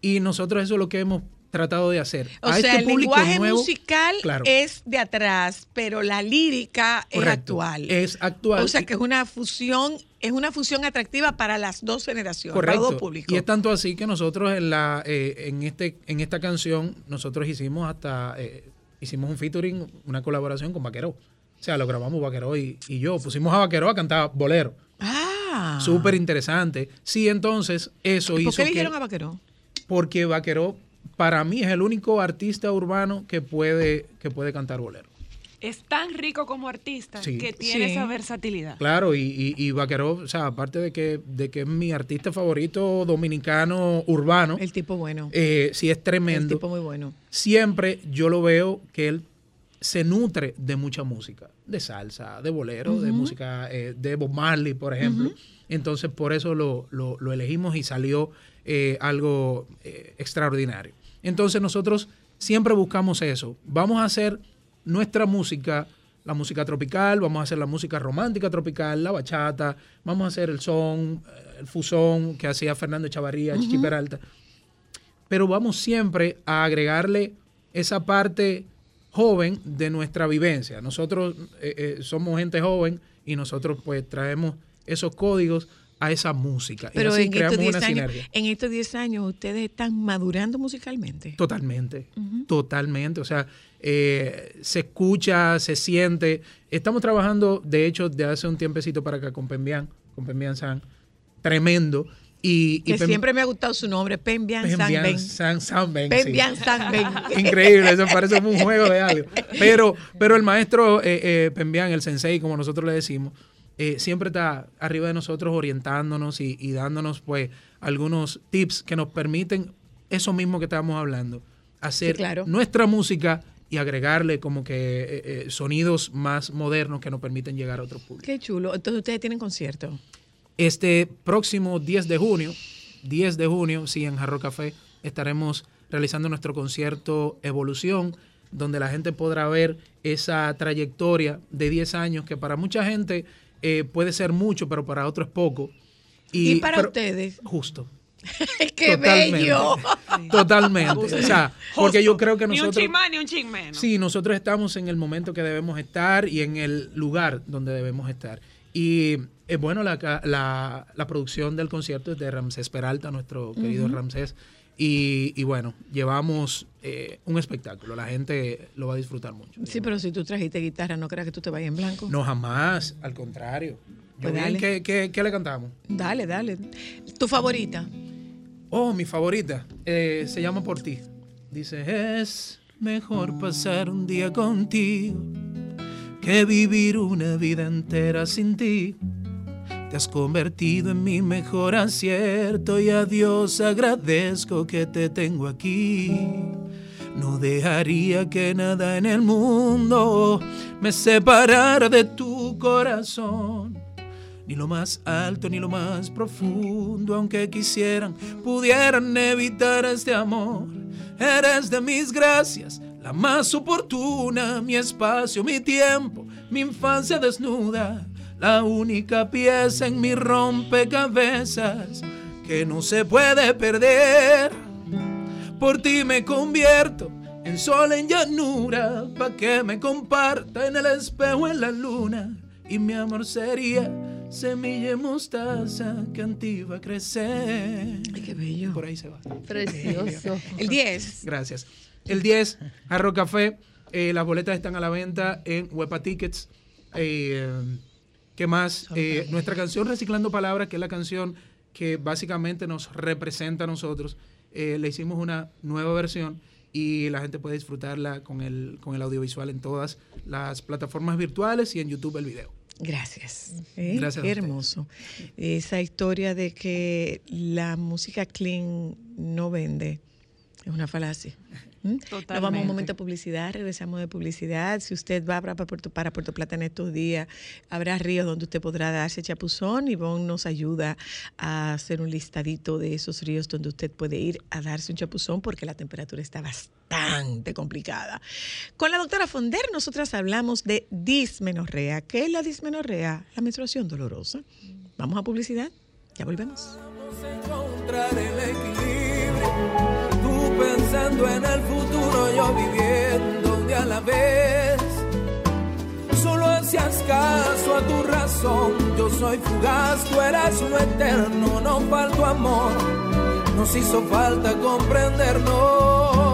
Y nosotros eso es lo que hemos tratado de hacer. O A sea, este el lenguaje nuevo, musical claro. es de atrás, pero la lírica es actual. Es actual. O sea, que es una fusión, es una fusión atractiva para las dos generaciones, para los dos públicos. Y es tanto así que nosotros en la eh, en este en esta canción nosotros hicimos hasta eh, hicimos un featuring, una colaboración con Vaqueró. O sea, lo grabamos Vaqueró y, y yo pusimos a Vaqueró a cantar bolero. Ah. Súper interesante. Sí, entonces eso ¿Por hizo qué que... eligieron a Vaqueró? Porque Vaqueró, para mí, es el único artista urbano que puede, que puede cantar bolero. Es tan rico como artista Sí. que tiene Sí. esa versatilidad. Claro, y, y, y Vaqueró, o sea, aparte de que, de que es mi artista favorito dominicano urbano, El tipo bueno. eh, sí es el tremendo. tipo muy bueno. Siempre yo lo veo que él se nutre de mucha música, de salsa, de bolero, de música eh, de Bob Marley, por ejemplo. Entonces, por eso lo, lo- lo elegimos y salió eh, algo eh, extraordinario. Entonces, nosotros siempre buscamos eso. Vamos a hacer nuestra música, la música tropical, vamos a hacer la música romántica tropical, la bachata, vamos a hacer el son, eh, el fusón que hacía Fernando Chavarría, Chichi. Peralta pero vamos siempre a agregarle esa parte joven de nuestra vivencia. Nosotros eh, eh, somos gente joven y nosotros pues traemos esos códigos a esa música. y Pero así en estos, creamos 10 una años, sinergia. en estos 10 años ustedes están madurando musicalmente. Totalmente, totalmente. O sea, eh, se escucha, se siente. Estamos trabajando, de hecho, de hace un tiempecito para acá con Pembian, con Pembian San, tremendo. Y, y Que Pem- siempre me ha gustado su nombre, Pembian San Pembian Ben. San, San Ben, sí. Pembian San Ben. Increíble, eso parece como un juego de algo. Pero, pero el maestro eh, eh, Pembian, el sensei, como nosotros le decimos, eh, siempre está arriba de nosotros orientándonos y, y dándonos pues algunos tips que nos permiten eso mismo que estábamos hablando, hacer Sí, claro. nuestra música y agregarle como que eh, eh, sonidos más modernos que nos permiten llegar a otro público. Qué chulo. Entonces ustedes tienen concierto. Este próximo 10 de junio, 10 de junio, sí, en Jarro Café, estaremos realizando nuestro concierto Evolución, donde la gente podrá ver esa trayectoria de 10 años que para mucha gente eh, puede ser mucho, pero para otros es poco. Y, para pero- ustedes. Justo. ¡Qué Totalmente. bello! Totalmente. O sea, porque yo creo que Ni un nosotros... más ni un chin menos. Sí, nosotros estamos en el momento que debemos estar y en el lugar donde debemos estar. Y es bueno, la, la, la producción del concierto es de Ramsés Peralta, nuestro querido. Ramsés. Y, y bueno, llevamos eh, un espectáculo. La gente lo va a disfrutar mucho. Sí, pero si tú trajiste guitarra, no creas que tú te vayas en blanco. No, jamás. Al contrario. Yo Pues bien. ¿qué, qué, qué le cantamos? Dale, dale. ¿Tu favorita? Oh, mi favorita. eh, se llama Por ti. Dice, es mejor pasar un día contigo que vivir una vida entera sin ti. Te has convertido en mi mejor acierto y a Dios agradezco que te tengo aquí. No dejaría que nada en el mundo me separara de tu corazón. Ni lo más alto ni lo más profundo, aunque quisieran, pudieran evitar este amor. Eres de mis gracias, la más oportuna, mi espacio, mi tiempo, mi infancia desnuda, la única pieza en mi rompecabezas que no se puede perder. Por ti me convierto en sol, en llanura, pa' que me comparta en el espejo, en la luna. Y mi amor sería semilla mostaza que en ti va a crecer. Ay, qué bello. Por ahí se va. Precioso. El 10. Gracias. El 10, Arro Café. eh, las boletas están a la venta en Huepa Tickets. Eh, ¿Qué más? Eh, nuestra canción Reciclando Palabras, que es la canción que básicamente nos representa a nosotros, eh, le hicimos una nueva versión y la gente puede disfrutarla con el, con el audiovisual en todas las plataformas virtuales y en YouTube el video. Gracias. ¿eh? Gracias Qué hermoso. Esa historia de que la música clean no vende es una falacia. ¿Mm? Nos vamos a un momento de publicidad, regresamos de publicidad. Si usted va para Puerto, para Puerto Plata en estos días, habrá ríos donde usted podrá darse chapuzón y Bon nos ayuda a hacer un listadito de esos ríos donde usted puede ir a darse un chapuzón porque la temperatura está bastante complicada. Con la doctora Fonder nosotras hablamos de dismenorrea. ¿Qué es la dismenorrea? La menstruación dolorosa. Vamos a publicidad, ya volvemos. encontrar el equilibrio. Tú en el futuro, yo viviendo un a la vez. Solo hacías caso a tu razón. Yo soy fugaz, tú eras lo eterno. No faltó amor, nos hizo falta comprendernos.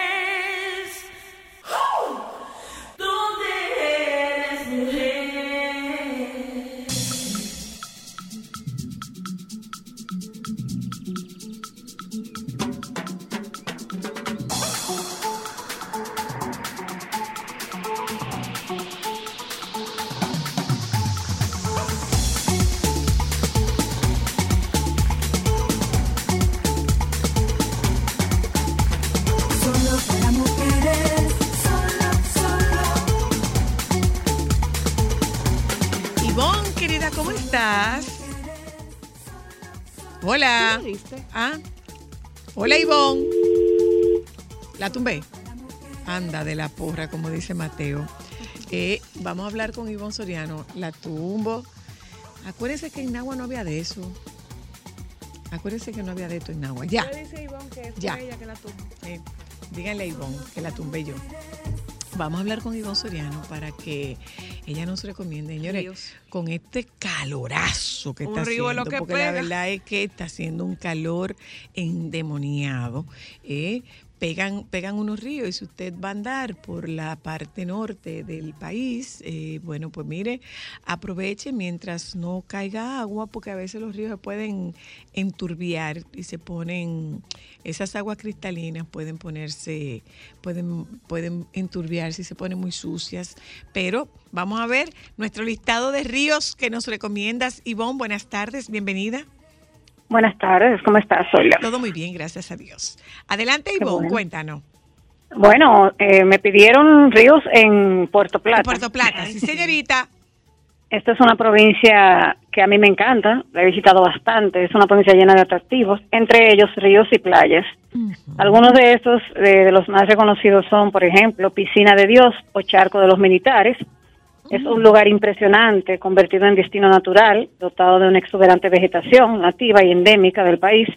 Hola. Ah. Hola, Ivonne. La tumbé. Anda de la porra, como dice Mateo. Eh, vamos a hablar con Ivonne Soriano. La tumbo. Acuérdense que en Nagua no había de eso. Acuérdense que no había de esto en Nagua. Ya. dice Ivonne que fue Ya. ella que la tuvo. Eh, díganle a Ivonne que la tumbé yo. Vamos a hablar con Ivonne Soriano para que ella nos recomiende, señores, con este calorazo que Un está haciendo, lo que porque la verdad es que está haciendo un calor endemoniado. eh, pegan, pegan unos ríos y si usted va a andar por la parte norte del país, eh, bueno, pues mire, aproveche mientras no caiga agua, porque a veces los ríos se pueden enturbiar y se ponen, esas aguas cristalinas pueden ponerse, pueden, pueden enturbiarse y se ponen muy sucias. Pero vamos a ver nuestro listado de ríos que nos recomiendas. Ivonne, buenas tardes, bienvenida. Buenas tardes, ¿cómo estás, Sola? Todo muy bien, gracias a Dios. Adelante, Ivonne, bueno. cuéntanos. Bueno, eh, me pidieron ríos en Puerto Plata. Puerto Plata, sí, señorita. Esta es una provincia que a mí me encanta, la he visitado bastante, es una provincia llena de atractivos, entre ellos ríos y playas. Algunos de estos, de los más reconocidos son, por ejemplo, Piscina de Dios o Charco de los Militares. Es un lugar impresionante, convertido en destino natural, dotado de una exuberante vegetación nativa y endémica del país.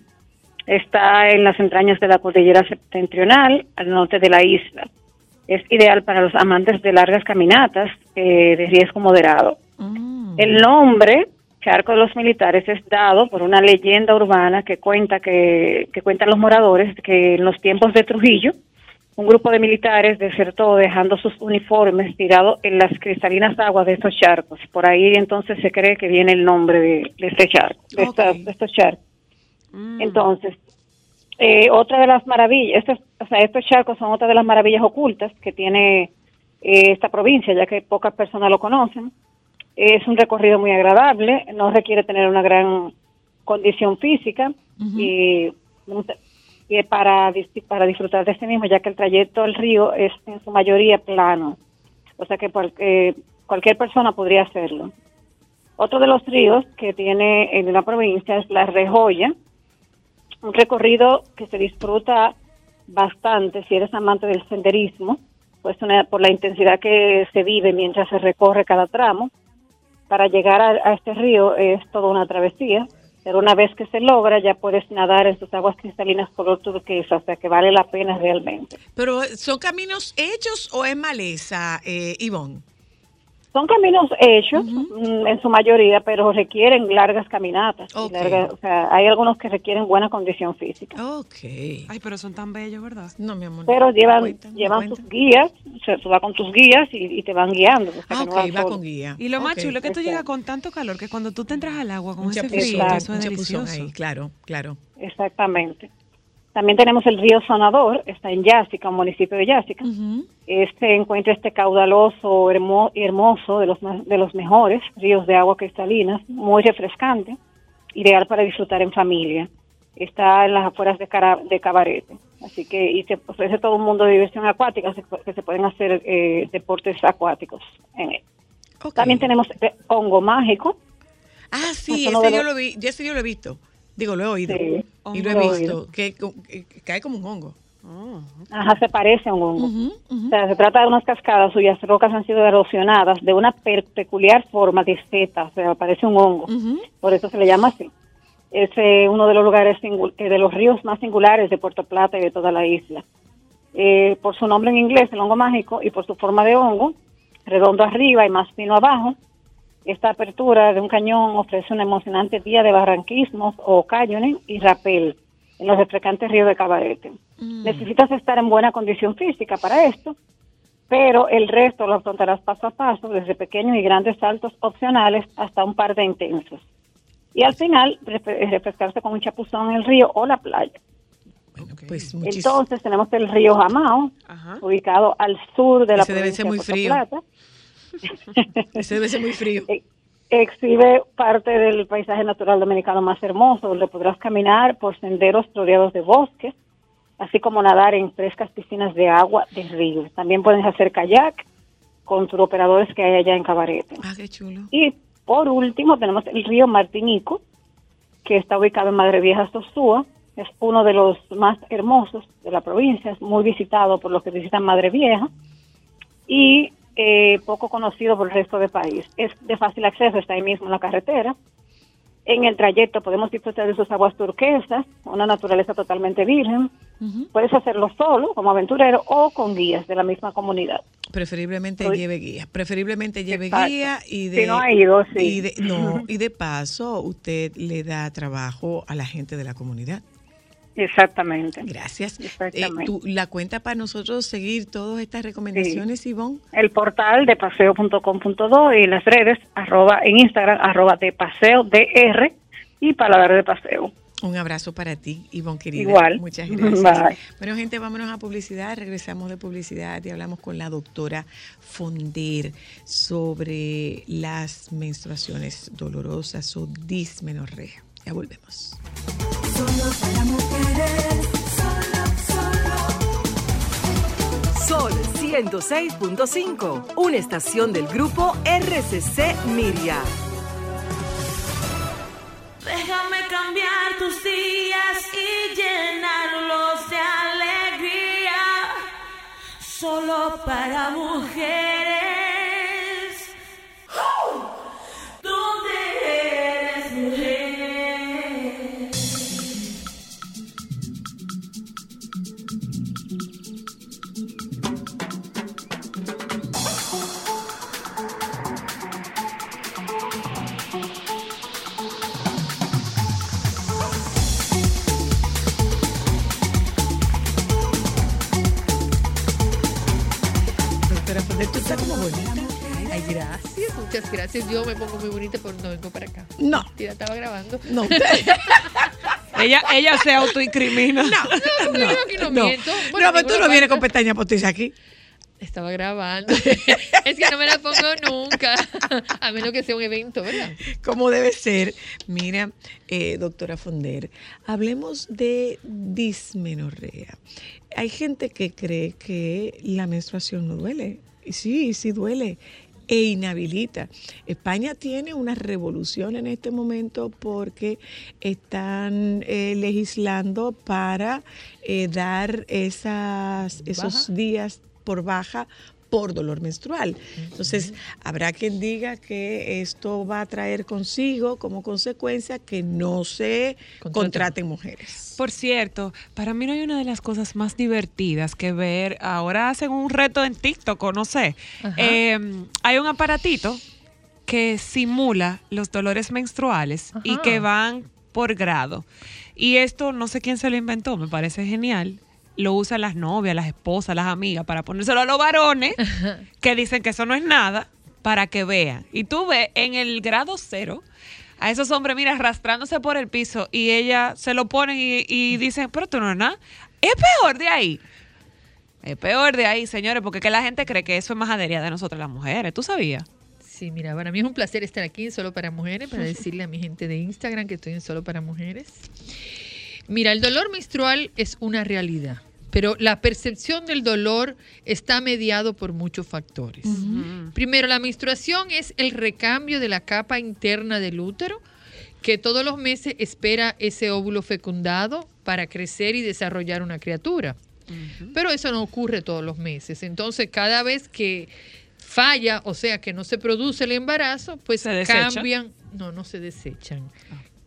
Está en las entrañas de la cordillera septentrional, al norte de la isla. Es ideal para los amantes de largas caminatas eh, de riesgo moderado. El nombre Charco de los Militares es dado por una leyenda urbana que cuenta que, que cuentan los moradores que en los tiempos de Trujillo un grupo de militares desertó dejando sus uniformes tirados en las cristalinas aguas de estos charcos. Por ahí entonces se cree que viene el nombre de, de este charco, de, esta- de estos charcos. Entonces, eh, otra de las maravillas, estos, o sea, estos charcos son otra de las maravillas ocultas que tiene eh, esta provincia, ya que pocas personas lo conocen. Es un recorrido muy agradable, no requiere tener una gran condición física y, y para, para disfrutar de este mismo, ya que el trayecto al río es en su mayoría plano, o sea que eh, cualquier persona podría hacerlo. Otro de los ríos que tiene en la provincia es la Rejoya, un recorrido que se disfruta bastante si eres amante del senderismo, pues por la intensidad que se vive mientras se recorre cada tramo. Para llegar a, a este río es toda una travesía, pero una vez que se logra ya puedes nadar en sus aguas cristalinas color turquesa, o sea que vale la pena realmente. Pero, ¿son caminos hechos o es maleza, eh, Ivonne? Son caminos hechos mm, en su mayoría, pero requieren largas caminatas. largas- o sea, hay algunos que requieren buena condición física. Ok. Ay, pero son tan bellos, ¿verdad? No, mi amor. Pero llevan, llevan sus guías, o sea, tú vas con tus guías y, y te van guiando. o sea, que no vas solo. Y lo más Ok. chulo es que tú llegas con tanto calor que cuando tú te entras al agua con Un ese frío, eso es delicioso. ahí, claro, claro. Exactamente. También tenemos el río Sonador, está en Yásica, un municipio de Yásica. Este encuentra este caudaloso hermo- hermoso de los, de los mejores ríos de agua cristalina, muy refrescante, ideal para disfrutar en familia. Está en las afueras de, Cara- de Cabarete. Así que y se ofrece todo un mundo de diversión acuática, que se pueden hacer eh, deportes acuáticos en él. También tenemos eh, hongo mágico. Ah, sí, ese yo lo vi, ese yo lo he visto. Digo, lo he oído. Sí, y lo he visto, que, cae como un hongo. Ajá, se parece a un hongo. O sea, se trata de unas cascadas cuyas rocas han sido erosionadas de una peculiar forma de seta, o sea, parece un hongo. Por eso se le llama así. Es eh, uno de los lugares eh, de los ríos más singulares de Puerto Plata y de toda la isla. Eh, por su nombre en inglés, el hongo mágico, y por su forma de hongo, redondo arriba y más fino abajo, esta apertura de un cañón ofrece un emocionante día de barranquismos o cañoning y rapel en los refrescantes ríos de Cabarete. Necesitas estar en buena condición física para esto, pero el resto lo afrontarás paso a paso, desde pequeños y grandes saltos opcionales hasta un par de intensos. Y al final, refre- refrescarse con un chapuzón en el río o la playa. Pues Entonces tenemos el río Jamao, ubicado al sur de la Ese debe provincia ser muy de Puerto frío. Plata. Ese debe ser muy frío. Exhibe parte del paisaje natural dominicano más hermoso, donde podrás caminar por senderos rodeados de bosques, así como nadar en frescas piscinas de agua de río. También puedes hacer kayak con turoperadores que hay allá en Cabarete. Ah, qué chulo. Y por último tenemos el río Martinico, que está ubicado en Madre Vieja, Sosúa. Es uno de los más hermosos de la provincia, es muy visitado por los que visitan Madre Vieja y eh, poco conocido por el resto del país. Es de fácil acceso, está ahí mismo en la carretera. En el trayecto podemos disfrutar de sus aguas turquesas, una naturaleza totalmente virgen. Puedes hacerlo solo, como aventurero, o con guías de la misma comunidad. Preferiblemente Soy- lleve guía. Preferiblemente lleve Exacto. guía y de. Si no ha ido, sí. y de- no, y de paso, usted le da trabajo a la gente de la comunidad. Exactamente. Gracias. Eh, Exactamente. tú- la cuenta para nosotros seguir todas estas recomendaciones, Ivonne. el portal de paseo.com.do y las redes arroba en Instagram arroba de paseo dr y paladar de paseo. Un abrazo para ti, Ivonne querida. Igual. Muchas gracias. Bye. Bueno, gente, vámonos a publicidad. Regresamos de publicidad y hablamos con la doctora Fonder sobre las menstruaciones dolorosas o dismenorrea. Ya volvemos. Solo para mujeres, solo, Sol solo. 106.5, una estación del grupo RCC Miria. Déjame cambiar tus días y llenarlos de alegría. Solo para mujeres. Muchas gracias. Yo me pongo muy bonita, pero no vengo para acá. No. Mentira, estaba grabando. No. Ella, ella se autoincrimina. No, pero yo aquí no, miento. Bueno, no, pero tú no vienes con pestañas postizas aquí. Estaba grabando. es que no me la pongo nunca. A menos que sea un evento, ¿verdad? Como debe ser. Mira, eh, doctora Fonder, hablemos de dismenorrea. Hay gente que cree que la menstruación no duele. Y sí, sí duele. E inhabilita. España tiene una revolución en este momento porque están eh, legislando para eh, dar esas, esos Baja. días por baja por dolor menstrual. Entonces, habrá quien diga que esto va a traer consigo como consecuencia que no se contraten mujeres. Por cierto, para mí no hay una de las cosas más divertidas que ver. Ahora hacen un reto en TikTok o no sé. Eh, hay un aparatito que simula los dolores menstruales y que van por grado. Y esto no sé quién se lo inventó, me parece genial. Lo usan las novias, las esposas, las amigas para ponérselo a los varones que dicen que eso no es nada para que vean. Y tú ves en el grado cero a esos hombres, mira, arrastrándose por el piso y ella se lo ponen y, y dicen, pero tú no es nada. Es peor de ahí. Es peor de ahí, señores, porque que la gente cree que eso es majadería de nosotras las mujeres. ¿Tú sabías? Sí, mira, para mí es un placer estar aquí en Solo para Mujeres, para decirle a mi gente de Instagram que estoy en Solo para Mujeres. Mira, el dolor menstrual es una realidad, pero la percepción del dolor está mediado por muchos factores. Primero, la menstruación es el recambio de la capa interna del útero que todos los meses espera ese óvulo fecundado para crecer y desarrollar una criatura. Pero eso no ocurre todos los meses. Entonces, cada vez que falla, o sea, que no se produce el embarazo, pues cambian, no, no se desechan.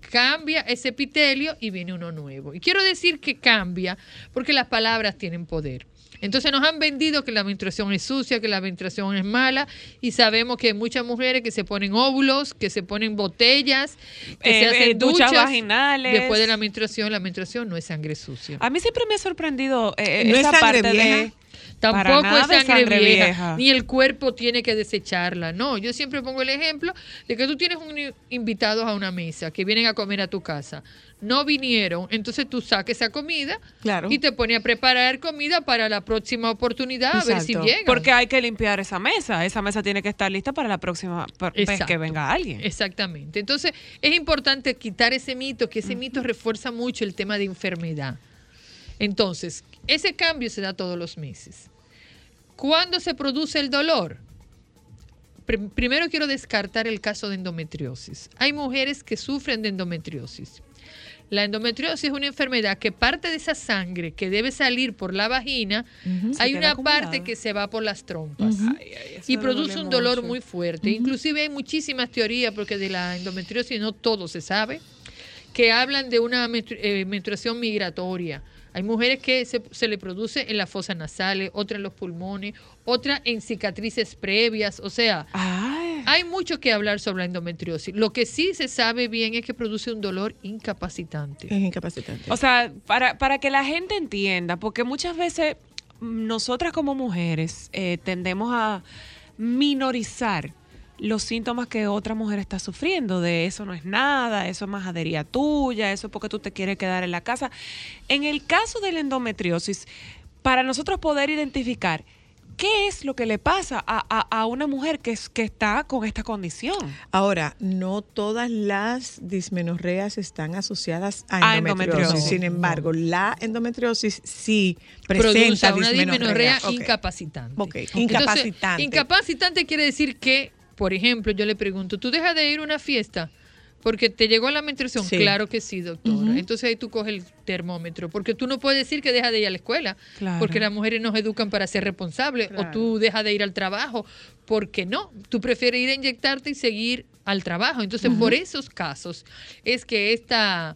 Cambia ese epitelio y viene uno nuevo. Y quiero decir que cambia porque las palabras tienen poder. Entonces nos han vendido que la menstruación es sucia, que la menstruación es mala y sabemos que hay muchas mujeres que se ponen óvulos, que se ponen botellas, que Eh, se hacen eh, duchas duchas vaginales. Después de la menstruación, la menstruación no es sangre sucia. A mí siempre me ha sorprendido eh, ¿No es esa sangre parte vieja? de... Tampoco es sangre, sangre vieja, vieja. ni el cuerpo tiene que desecharla. No, yo siempre pongo el ejemplo de que tú tienes un invitados a una mesa que vienen a comer a tu casa. No vinieron, entonces tú saques esa comida y te pones a preparar comida para la próxima oportunidad a ver si llegan. Porque hay que limpiar esa mesa. Esa mesa tiene que estar lista para la próxima vez que venga alguien. Exactamente. Entonces, es importante quitar ese mito, que ese mito refuerza mucho el tema de enfermedad. Entonces, ese cambio se da todos los meses. ¿Cuándo se produce el dolor? Prim- Primero quiero descartar el caso de endometriosis. Hay mujeres que sufren de endometriosis. La endometriosis es una enfermedad que parte de esa sangre que debe salir por la vagina, hay una acumulada. parte que se va por las trompas y produce un dolor mucho. muy fuerte. Inclusive hay muchísimas teorías, porque de la endometriosis no todo se sabe, que hablan de una menstru- eh, menstruación migratoria. Hay mujeres que se, se le produce en las fosas nasales, otra en los pulmones, otra en cicatrices previas. O sea, hay mucho que hablar sobre la endometriosis. Lo que sí se sabe bien es que produce un dolor incapacitante. Es incapacitante. O sea, para, para que la gente entienda, porque muchas veces nosotras como mujeres eh, tendemos a minorizar los síntomas que otra mujer está sufriendo, de eso no es nada, eso es majadería tuya, eso es porque tú te quieres quedar en la casa. En el caso de la endometriosis, para nosotros poder identificar qué es lo que le pasa a, a- a una mujer que, es, que está con esta condición. Ahora, no todas las dismenorreas están asociadas a A endometriosis. endometriosis. Sin embargo, la endometriosis sí Produce presenta una dismenorrea. incapacitante. Entonces, incapacitante. incapacitante quiere decir que, por ejemplo, yo le pregunto, ¿tú dejas de ir a una fiesta? Porque te llegó la menstruación. Sí. Claro que sí, doctora. Entonces ahí tú coges el termómetro. Porque tú no puedes decir que dejas de ir a la escuela. Claro. Porque las mujeres nos educan para ser responsables. O tú dejas de ir al trabajo. Porque no. Tú prefieres ir a inyectarte y seguir al trabajo. Entonces, por esos casos es que esta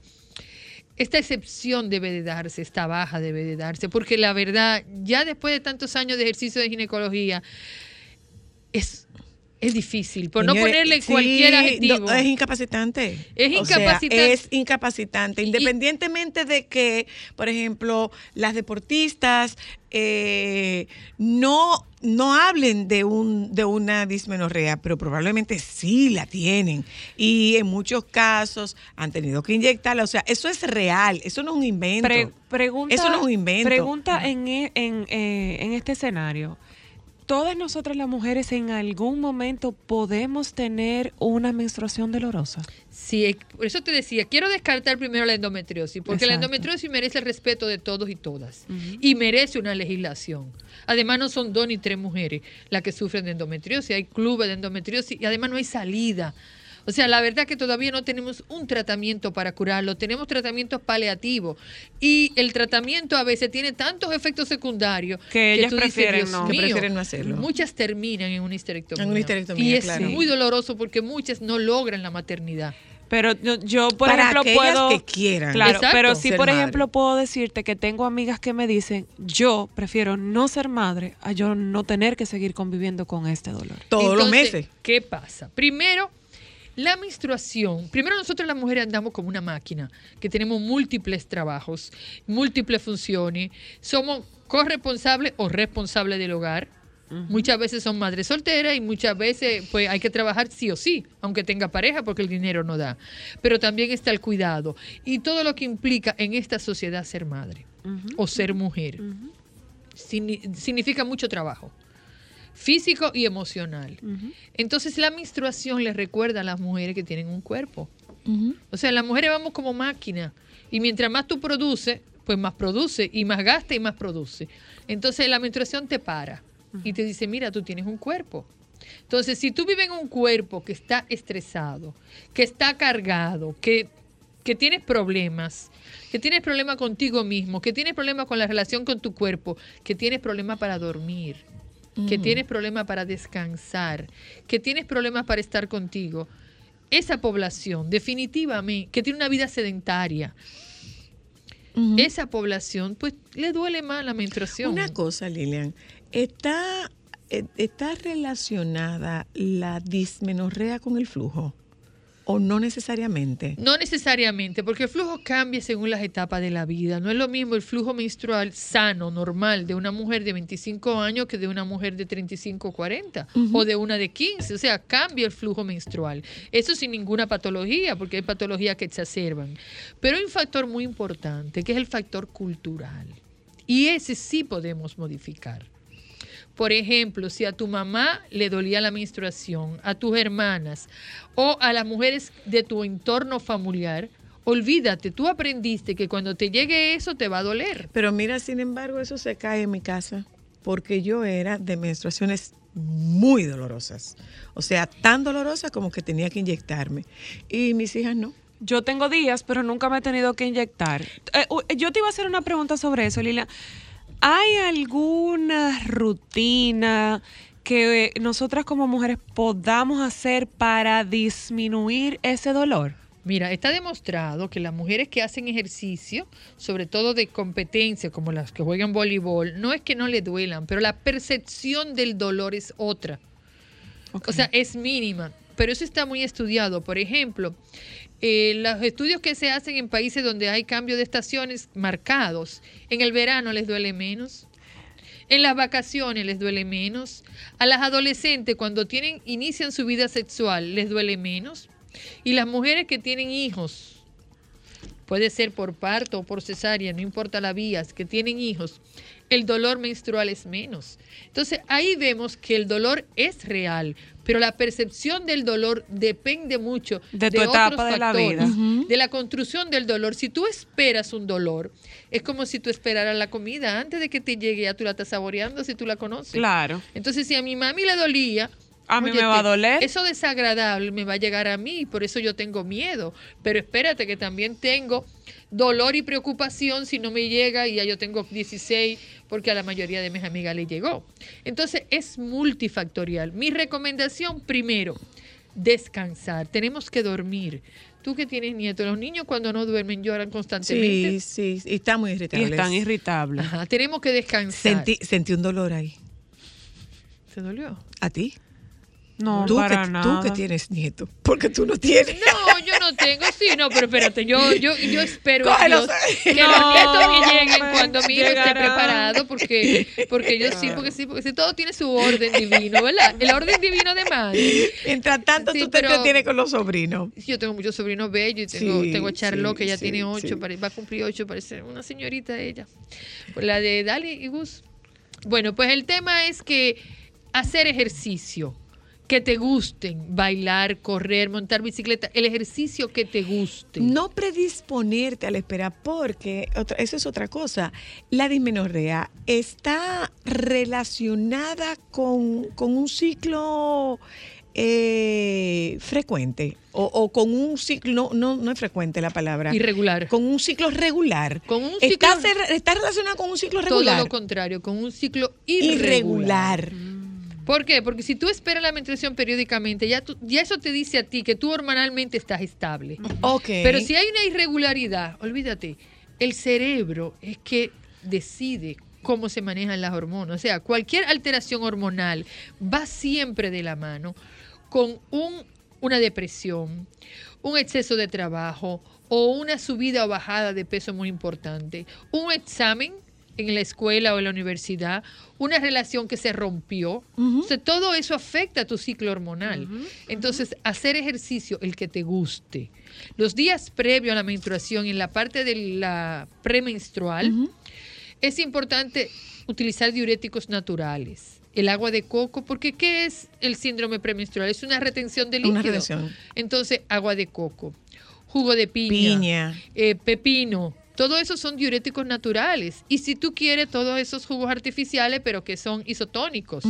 esta excepción debe de darse, esta baja debe de darse, porque la verdad, ya después de tantos años de ejercicio de ginecología, es, es difícil, por no ponerle sí, cualquier adjetivo. no, es incapacitante. Es O sea, incapacitante. es incapacitante. Independientemente de que, por ejemplo, las deportistas eh, no, no hablen de, un, de una dismenorrea, pero probablemente sí la tienen. Y en muchos casos han tenido que inyectarla. O sea, eso es real, eso no es un invento. Pre- pregunta, eso no es un invento. Pregunta en, e- en, eh, en este escenario. ¿Todas nosotras las mujeres en algún momento podemos tener una menstruación dolorosa? Sí, eh, por eso te decía, quiero descartar primero la endometriosis, porque la endometriosis merece el respeto de todos y todas y merece una legislación. Además, no son dos ni tres mujeres las que sufren de endometriosis, hay clubes de endometriosis y además no hay salida. O sea, la verdad que todavía no tenemos un tratamiento para curarlo, tenemos tratamientos paliativos y el tratamiento a veces tiene tantos efectos secundarios Que ellas prefieren "Dios no". Que mío". prefieren no hacerlo. Muchas terminan en una histerectomía. En una histerectomía, y es claro. muy doloroso porque muchas no logran la maternidad. Pero yo, yo, por Para ejemplo, puedo. que quieran. Claro, Exacto. pero sí, ser por madre. ejemplo, puedo decirte que tengo amigas que me dicen: Yo prefiero no ser madre a yo no tener que seguir conviviendo con este dolor. Todos los meses. ¿Qué pasa? Primero, la menstruación. Primero nosotros las mujeres andamos como una máquina, que tenemos múltiples trabajos, múltiples funciones. Somos corresponsables o responsables del hogar. Muchas veces son madres solteras y muchas veces pues hay que trabajar sí o sí, aunque tenga pareja porque el dinero no da. Pero también está el cuidado y todo lo que implica en esta sociedad ser madre o ser mujer. Signi- significa mucho trabajo físico y emocional. Entonces la menstruación les recuerda a las mujeres que tienen un cuerpo. O sea, las mujeres vamos como máquina y mientras más tú produces, pues más produce y más gasta y más produce. Entonces la menstruación te para y te dice, mira, tú tienes un cuerpo. Entonces, si tú vives en un cuerpo que está estresado, que está cargado, que, que tienes problemas, que tienes problemas contigo mismo, que tienes problemas con la relación con tu cuerpo, que tienes problemas para dormir, que tienes problemas para descansar, que tienes problemas para estar contigo, esa población, definitivamente, que tiene una vida sedentaria, esa población, pues le duele más la menstruación. Una cosa, Lilian, ¿está, eh, ¿está relacionada la dismenorrea con el flujo? ¿O no necesariamente? No necesariamente, porque el flujo cambia según las etapas de la vida. No es lo mismo el flujo menstrual sano, normal, de una mujer de 25 años que de una mujer de 35 o 40, Ujú. o de una de 15. O sea, cambia el flujo menstrual. Eso sin ninguna patología, porque hay patologías que exacerban. Pero hay un factor muy importante, que es el factor cultural. Y ese sí podemos modificar. Por ejemplo, si a tu mamá le dolía la menstruación, a tus hermanas o a las mujeres de tu entorno familiar, olvídate, tú aprendiste que cuando te llegue eso te va a doler. Pero mira, sin embargo, eso se cae en mi casa porque yo era de menstruaciones muy dolorosas. O sea, tan dolorosas como que tenía que inyectarme. Y mis hijas no. Yo tengo días, pero nunca me he tenido que inyectar. Eh, yo te iba a hacer una pregunta sobre eso, Lila. ¿Hay alguna rutina que nosotras como mujeres podamos hacer para disminuir ese dolor? Mira, está demostrado que las mujeres que hacen ejercicio, sobre todo de competencia, como las que juegan voleibol, no es que no le duelan, pero la percepción del dolor es otra. O sea, es mínima. Pero eso está muy estudiado. Por ejemplo, eh, los estudios que se hacen en países donde hay cambio de estaciones marcados, en el verano les duele menos. En las vacaciones les duele menos. A las adolescentes cuando tienen inician su vida sexual les duele menos. Y las mujeres que tienen hijos, puede ser por parto o por cesárea, no importa la vía, que tienen hijos, el dolor menstrual es menos. Entonces ahí vemos que el dolor es real, pero la percepción del dolor depende mucho De tu otros etapa de la vida. De la construcción del dolor. Si tú esperas un dolor, es como si tú esperaras la comida antes de que te llegue, ya tú la estás saboreando si tú la conoces. Claro. Entonces, si a mi mami le dolía, A mí me va a doler. Eso desagradable me va a llegar a mí, por eso yo tengo miedo. Pero espérate que también tengo dolor y preocupación si no me llega y ya yo tengo 16 porque a la mayoría de mis amigas le llegó. Entonces es multifactorial. Mi recomendación primero, descansar. Tenemos que dormir. Tú que tienes nietos, los niños cuando no duermen lloran constantemente. Sí, sí, y están muy irritables. Y están irritables. Ajá, tenemos que descansar. Sentí, sentí un dolor ahí. ¿Se dolió? ¿A ti? No, tú para que, Tú nada. que tienes nieto, porque tú no tienes. No, yo no tengo, sí, no, pero espérate, yo, yo, yo espero. Dios que No, los nietos me lleguen cuando mi hijo esté preparado, porque, porque yo sí, porque sí, porque sí, todo tiene su orden divino, ¿verdad? El orden divino de madre. Mientras tanto, Sí, tú te entretienes con los sobrinos. Yo tengo muchos sobrinos bellos y tengo, Sí, tengo a Charlotte, sí, que ya sí, tiene ocho, va a cumplir ocho, parece una señorita ella. Pues La de Dali y Gus. Bueno, pues el tema es que hacer ejercicio que te gusten, bailar, correr, montar bicicleta, el ejercicio que te guste. No predisponerte a la espera, porque otra- eso es otra cosa. La dismenorrea está relacionada con, con un ciclo eh, frecuente o, o con un ciclo, no, no, no es frecuente la palabra. Irregular. Con un ciclo regular. Con un está, ciclo- cer- está relacionado con un ciclo Todo regular. lo contrario, con un ciclo irregular. Irregular. ¿Por qué? Porque si tú esperas la menstruación periódicamente, ya, tú- ya eso te dice a ti que tú hormonalmente estás estable. Ok. Pero si hay una irregularidad, olvídate, el cerebro es que decide cómo se manejan las hormonas. O sea, cualquier alteración hormonal va siempre de la mano con un, una depresión, un exceso de trabajo o una subida o bajada de peso muy importante, un examen en la escuela o en la universidad, una relación que se rompió. O sea, todo eso afecta a tu ciclo hormonal. Entonces, hacer ejercicio, el que te guste. Los días previos a la menstruación, en la parte de la premenstrual, es importante utilizar diuréticos naturales. El agua de coco, porque ¿qué es el síndrome premenstrual? Es una retención de líquido. Una retención. Entonces, agua de coco, jugo de piña, Piña. eh, pepino, todo eso son diuréticos naturales. Y si tú quieres todos esos jugos artificiales, pero que son isotónicos,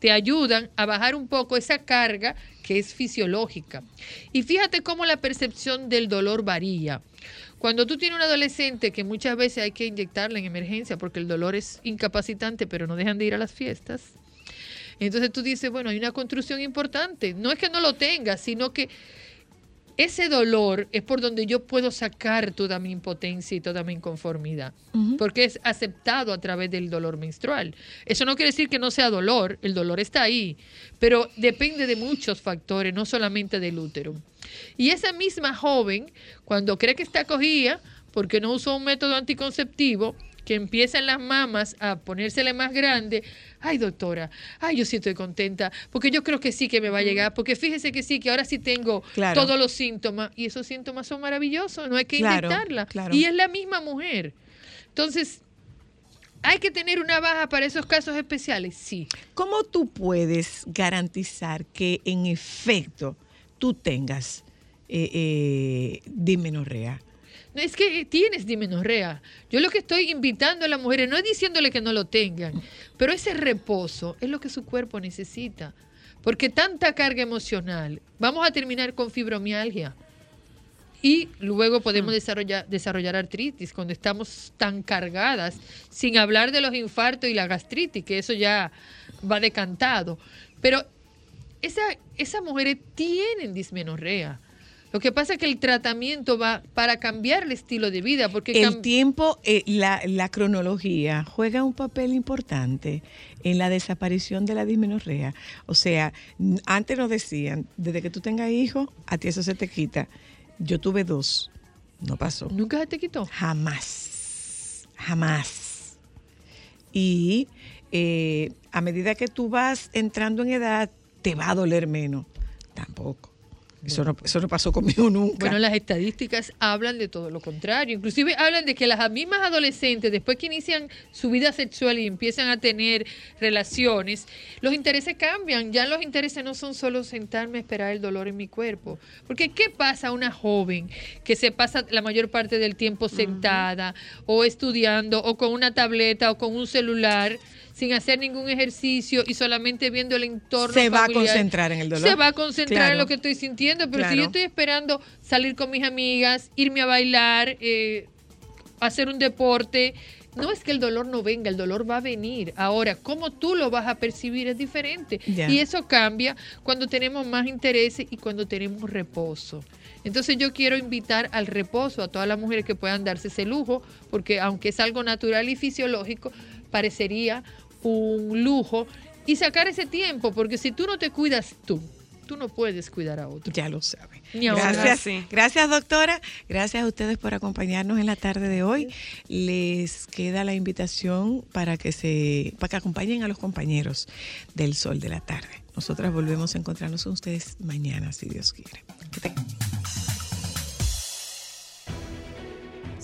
te ayudan a bajar un poco esa carga que es fisiológica. Y fíjate cómo la percepción del dolor varía. Cuando tú tienes un adolescente que muchas veces hay que inyectarle en emergencia porque el dolor es incapacitante, pero no dejan de ir a las fiestas. Entonces tú dices, bueno, hay una construcción importante. No es que no lo tengas, sino que ese dolor es por donde yo puedo sacar toda mi impotencia y toda mi inconformidad, porque es aceptado a través del dolor menstrual. Eso no quiere decir que no sea dolor, el dolor está ahí, pero depende de muchos factores, no solamente del útero. Y esa misma joven, cuando cree que está cogida, porque no usó un método anticonceptivo, que empiezan las mamas a ponérsele más grande, ay doctora, ay yo sí estoy contenta, porque yo creo que sí que me va a llegar, porque fíjese que sí, que ahora sí tengo Claro. todos los síntomas, y esos síntomas son maravillosos, no hay que Claro. Y es la misma mujer. Entonces, ¿hay que tener una baja para esos casos especiales? Sí. ¿Cómo tú puedes garantizar que en efecto tú tengas eh, eh, dismenorrea? No, es que tienes dismenorrea. Yo lo que estoy invitando a las mujeres, no es diciéndole que no lo tengan, pero ese reposo es lo que su cuerpo necesita. Porque tanta carga emocional, vamos a terminar con fibromialgia. Y luego podemos desarrollar, desarrollar artritis cuando estamos tan cargadas, sin hablar de los infartos y la gastritis, que eso ya va decantado. Pero esa, esas mujeres tienen dismenorrea. Lo que pasa es que el tratamiento va para cambiar el estilo de vida, porque El tiempo, eh, la, la cronología juega un papel importante en la desaparición de la dismenorrea. O sea, antes nos decían, desde que tú tengas hijos, a ti eso se te quita. Yo tuve dos, no pasó. ¿Nunca se te quitó? Jamás, jamás. Y eh, a medida que tú vas entrando en edad, te va a doler menos. Tampoco. Eso no, eso no pasó conmigo nunca. Bueno, las estadísticas hablan de todo lo contrario. Inclusive hablan de que las mismas adolescentes, después que inician su vida sexual y empiezan a tener relaciones, los intereses cambian. Ya los intereses no son solo sentarme a esperar el dolor en mi cuerpo. Porque ¿qué pasa a una joven que se pasa la mayor parte del tiempo sentada o estudiando o con una tableta o con un celular? Sin hacer ningún ejercicio y solamente viendo el entorno Se va a concentrar en el dolor. Se va a concentrar en lo que estoy sintiendo, pero si yo estoy esperando salir con mis amigas, irme a bailar, eh, hacer un deporte, no es que el dolor no venga, el dolor va a venir. Ahora, cómo tú lo vas a percibir es diferente. Y eso cambia cuando tenemos más intereses y cuando tenemos reposo. Entonces yo quiero invitar al reposo a todas las mujeres que puedan darse ese lujo, porque aunque es algo natural y fisiológico, parecería un lujo y sacar ese tiempo, porque si tú no te cuidas tú, tú no puedes cuidar a otro. Ya lo. Ni otro. Gracias, gracias doctora. Gracias a ustedes por acompañarnos en la tarde de hoy. Les queda la invitación para que se, para que acompañen a los compañeros del Sol de la tarde. Nosotras volvemos a encontrarnos con ustedes mañana, si Dios quiere. Que tengan-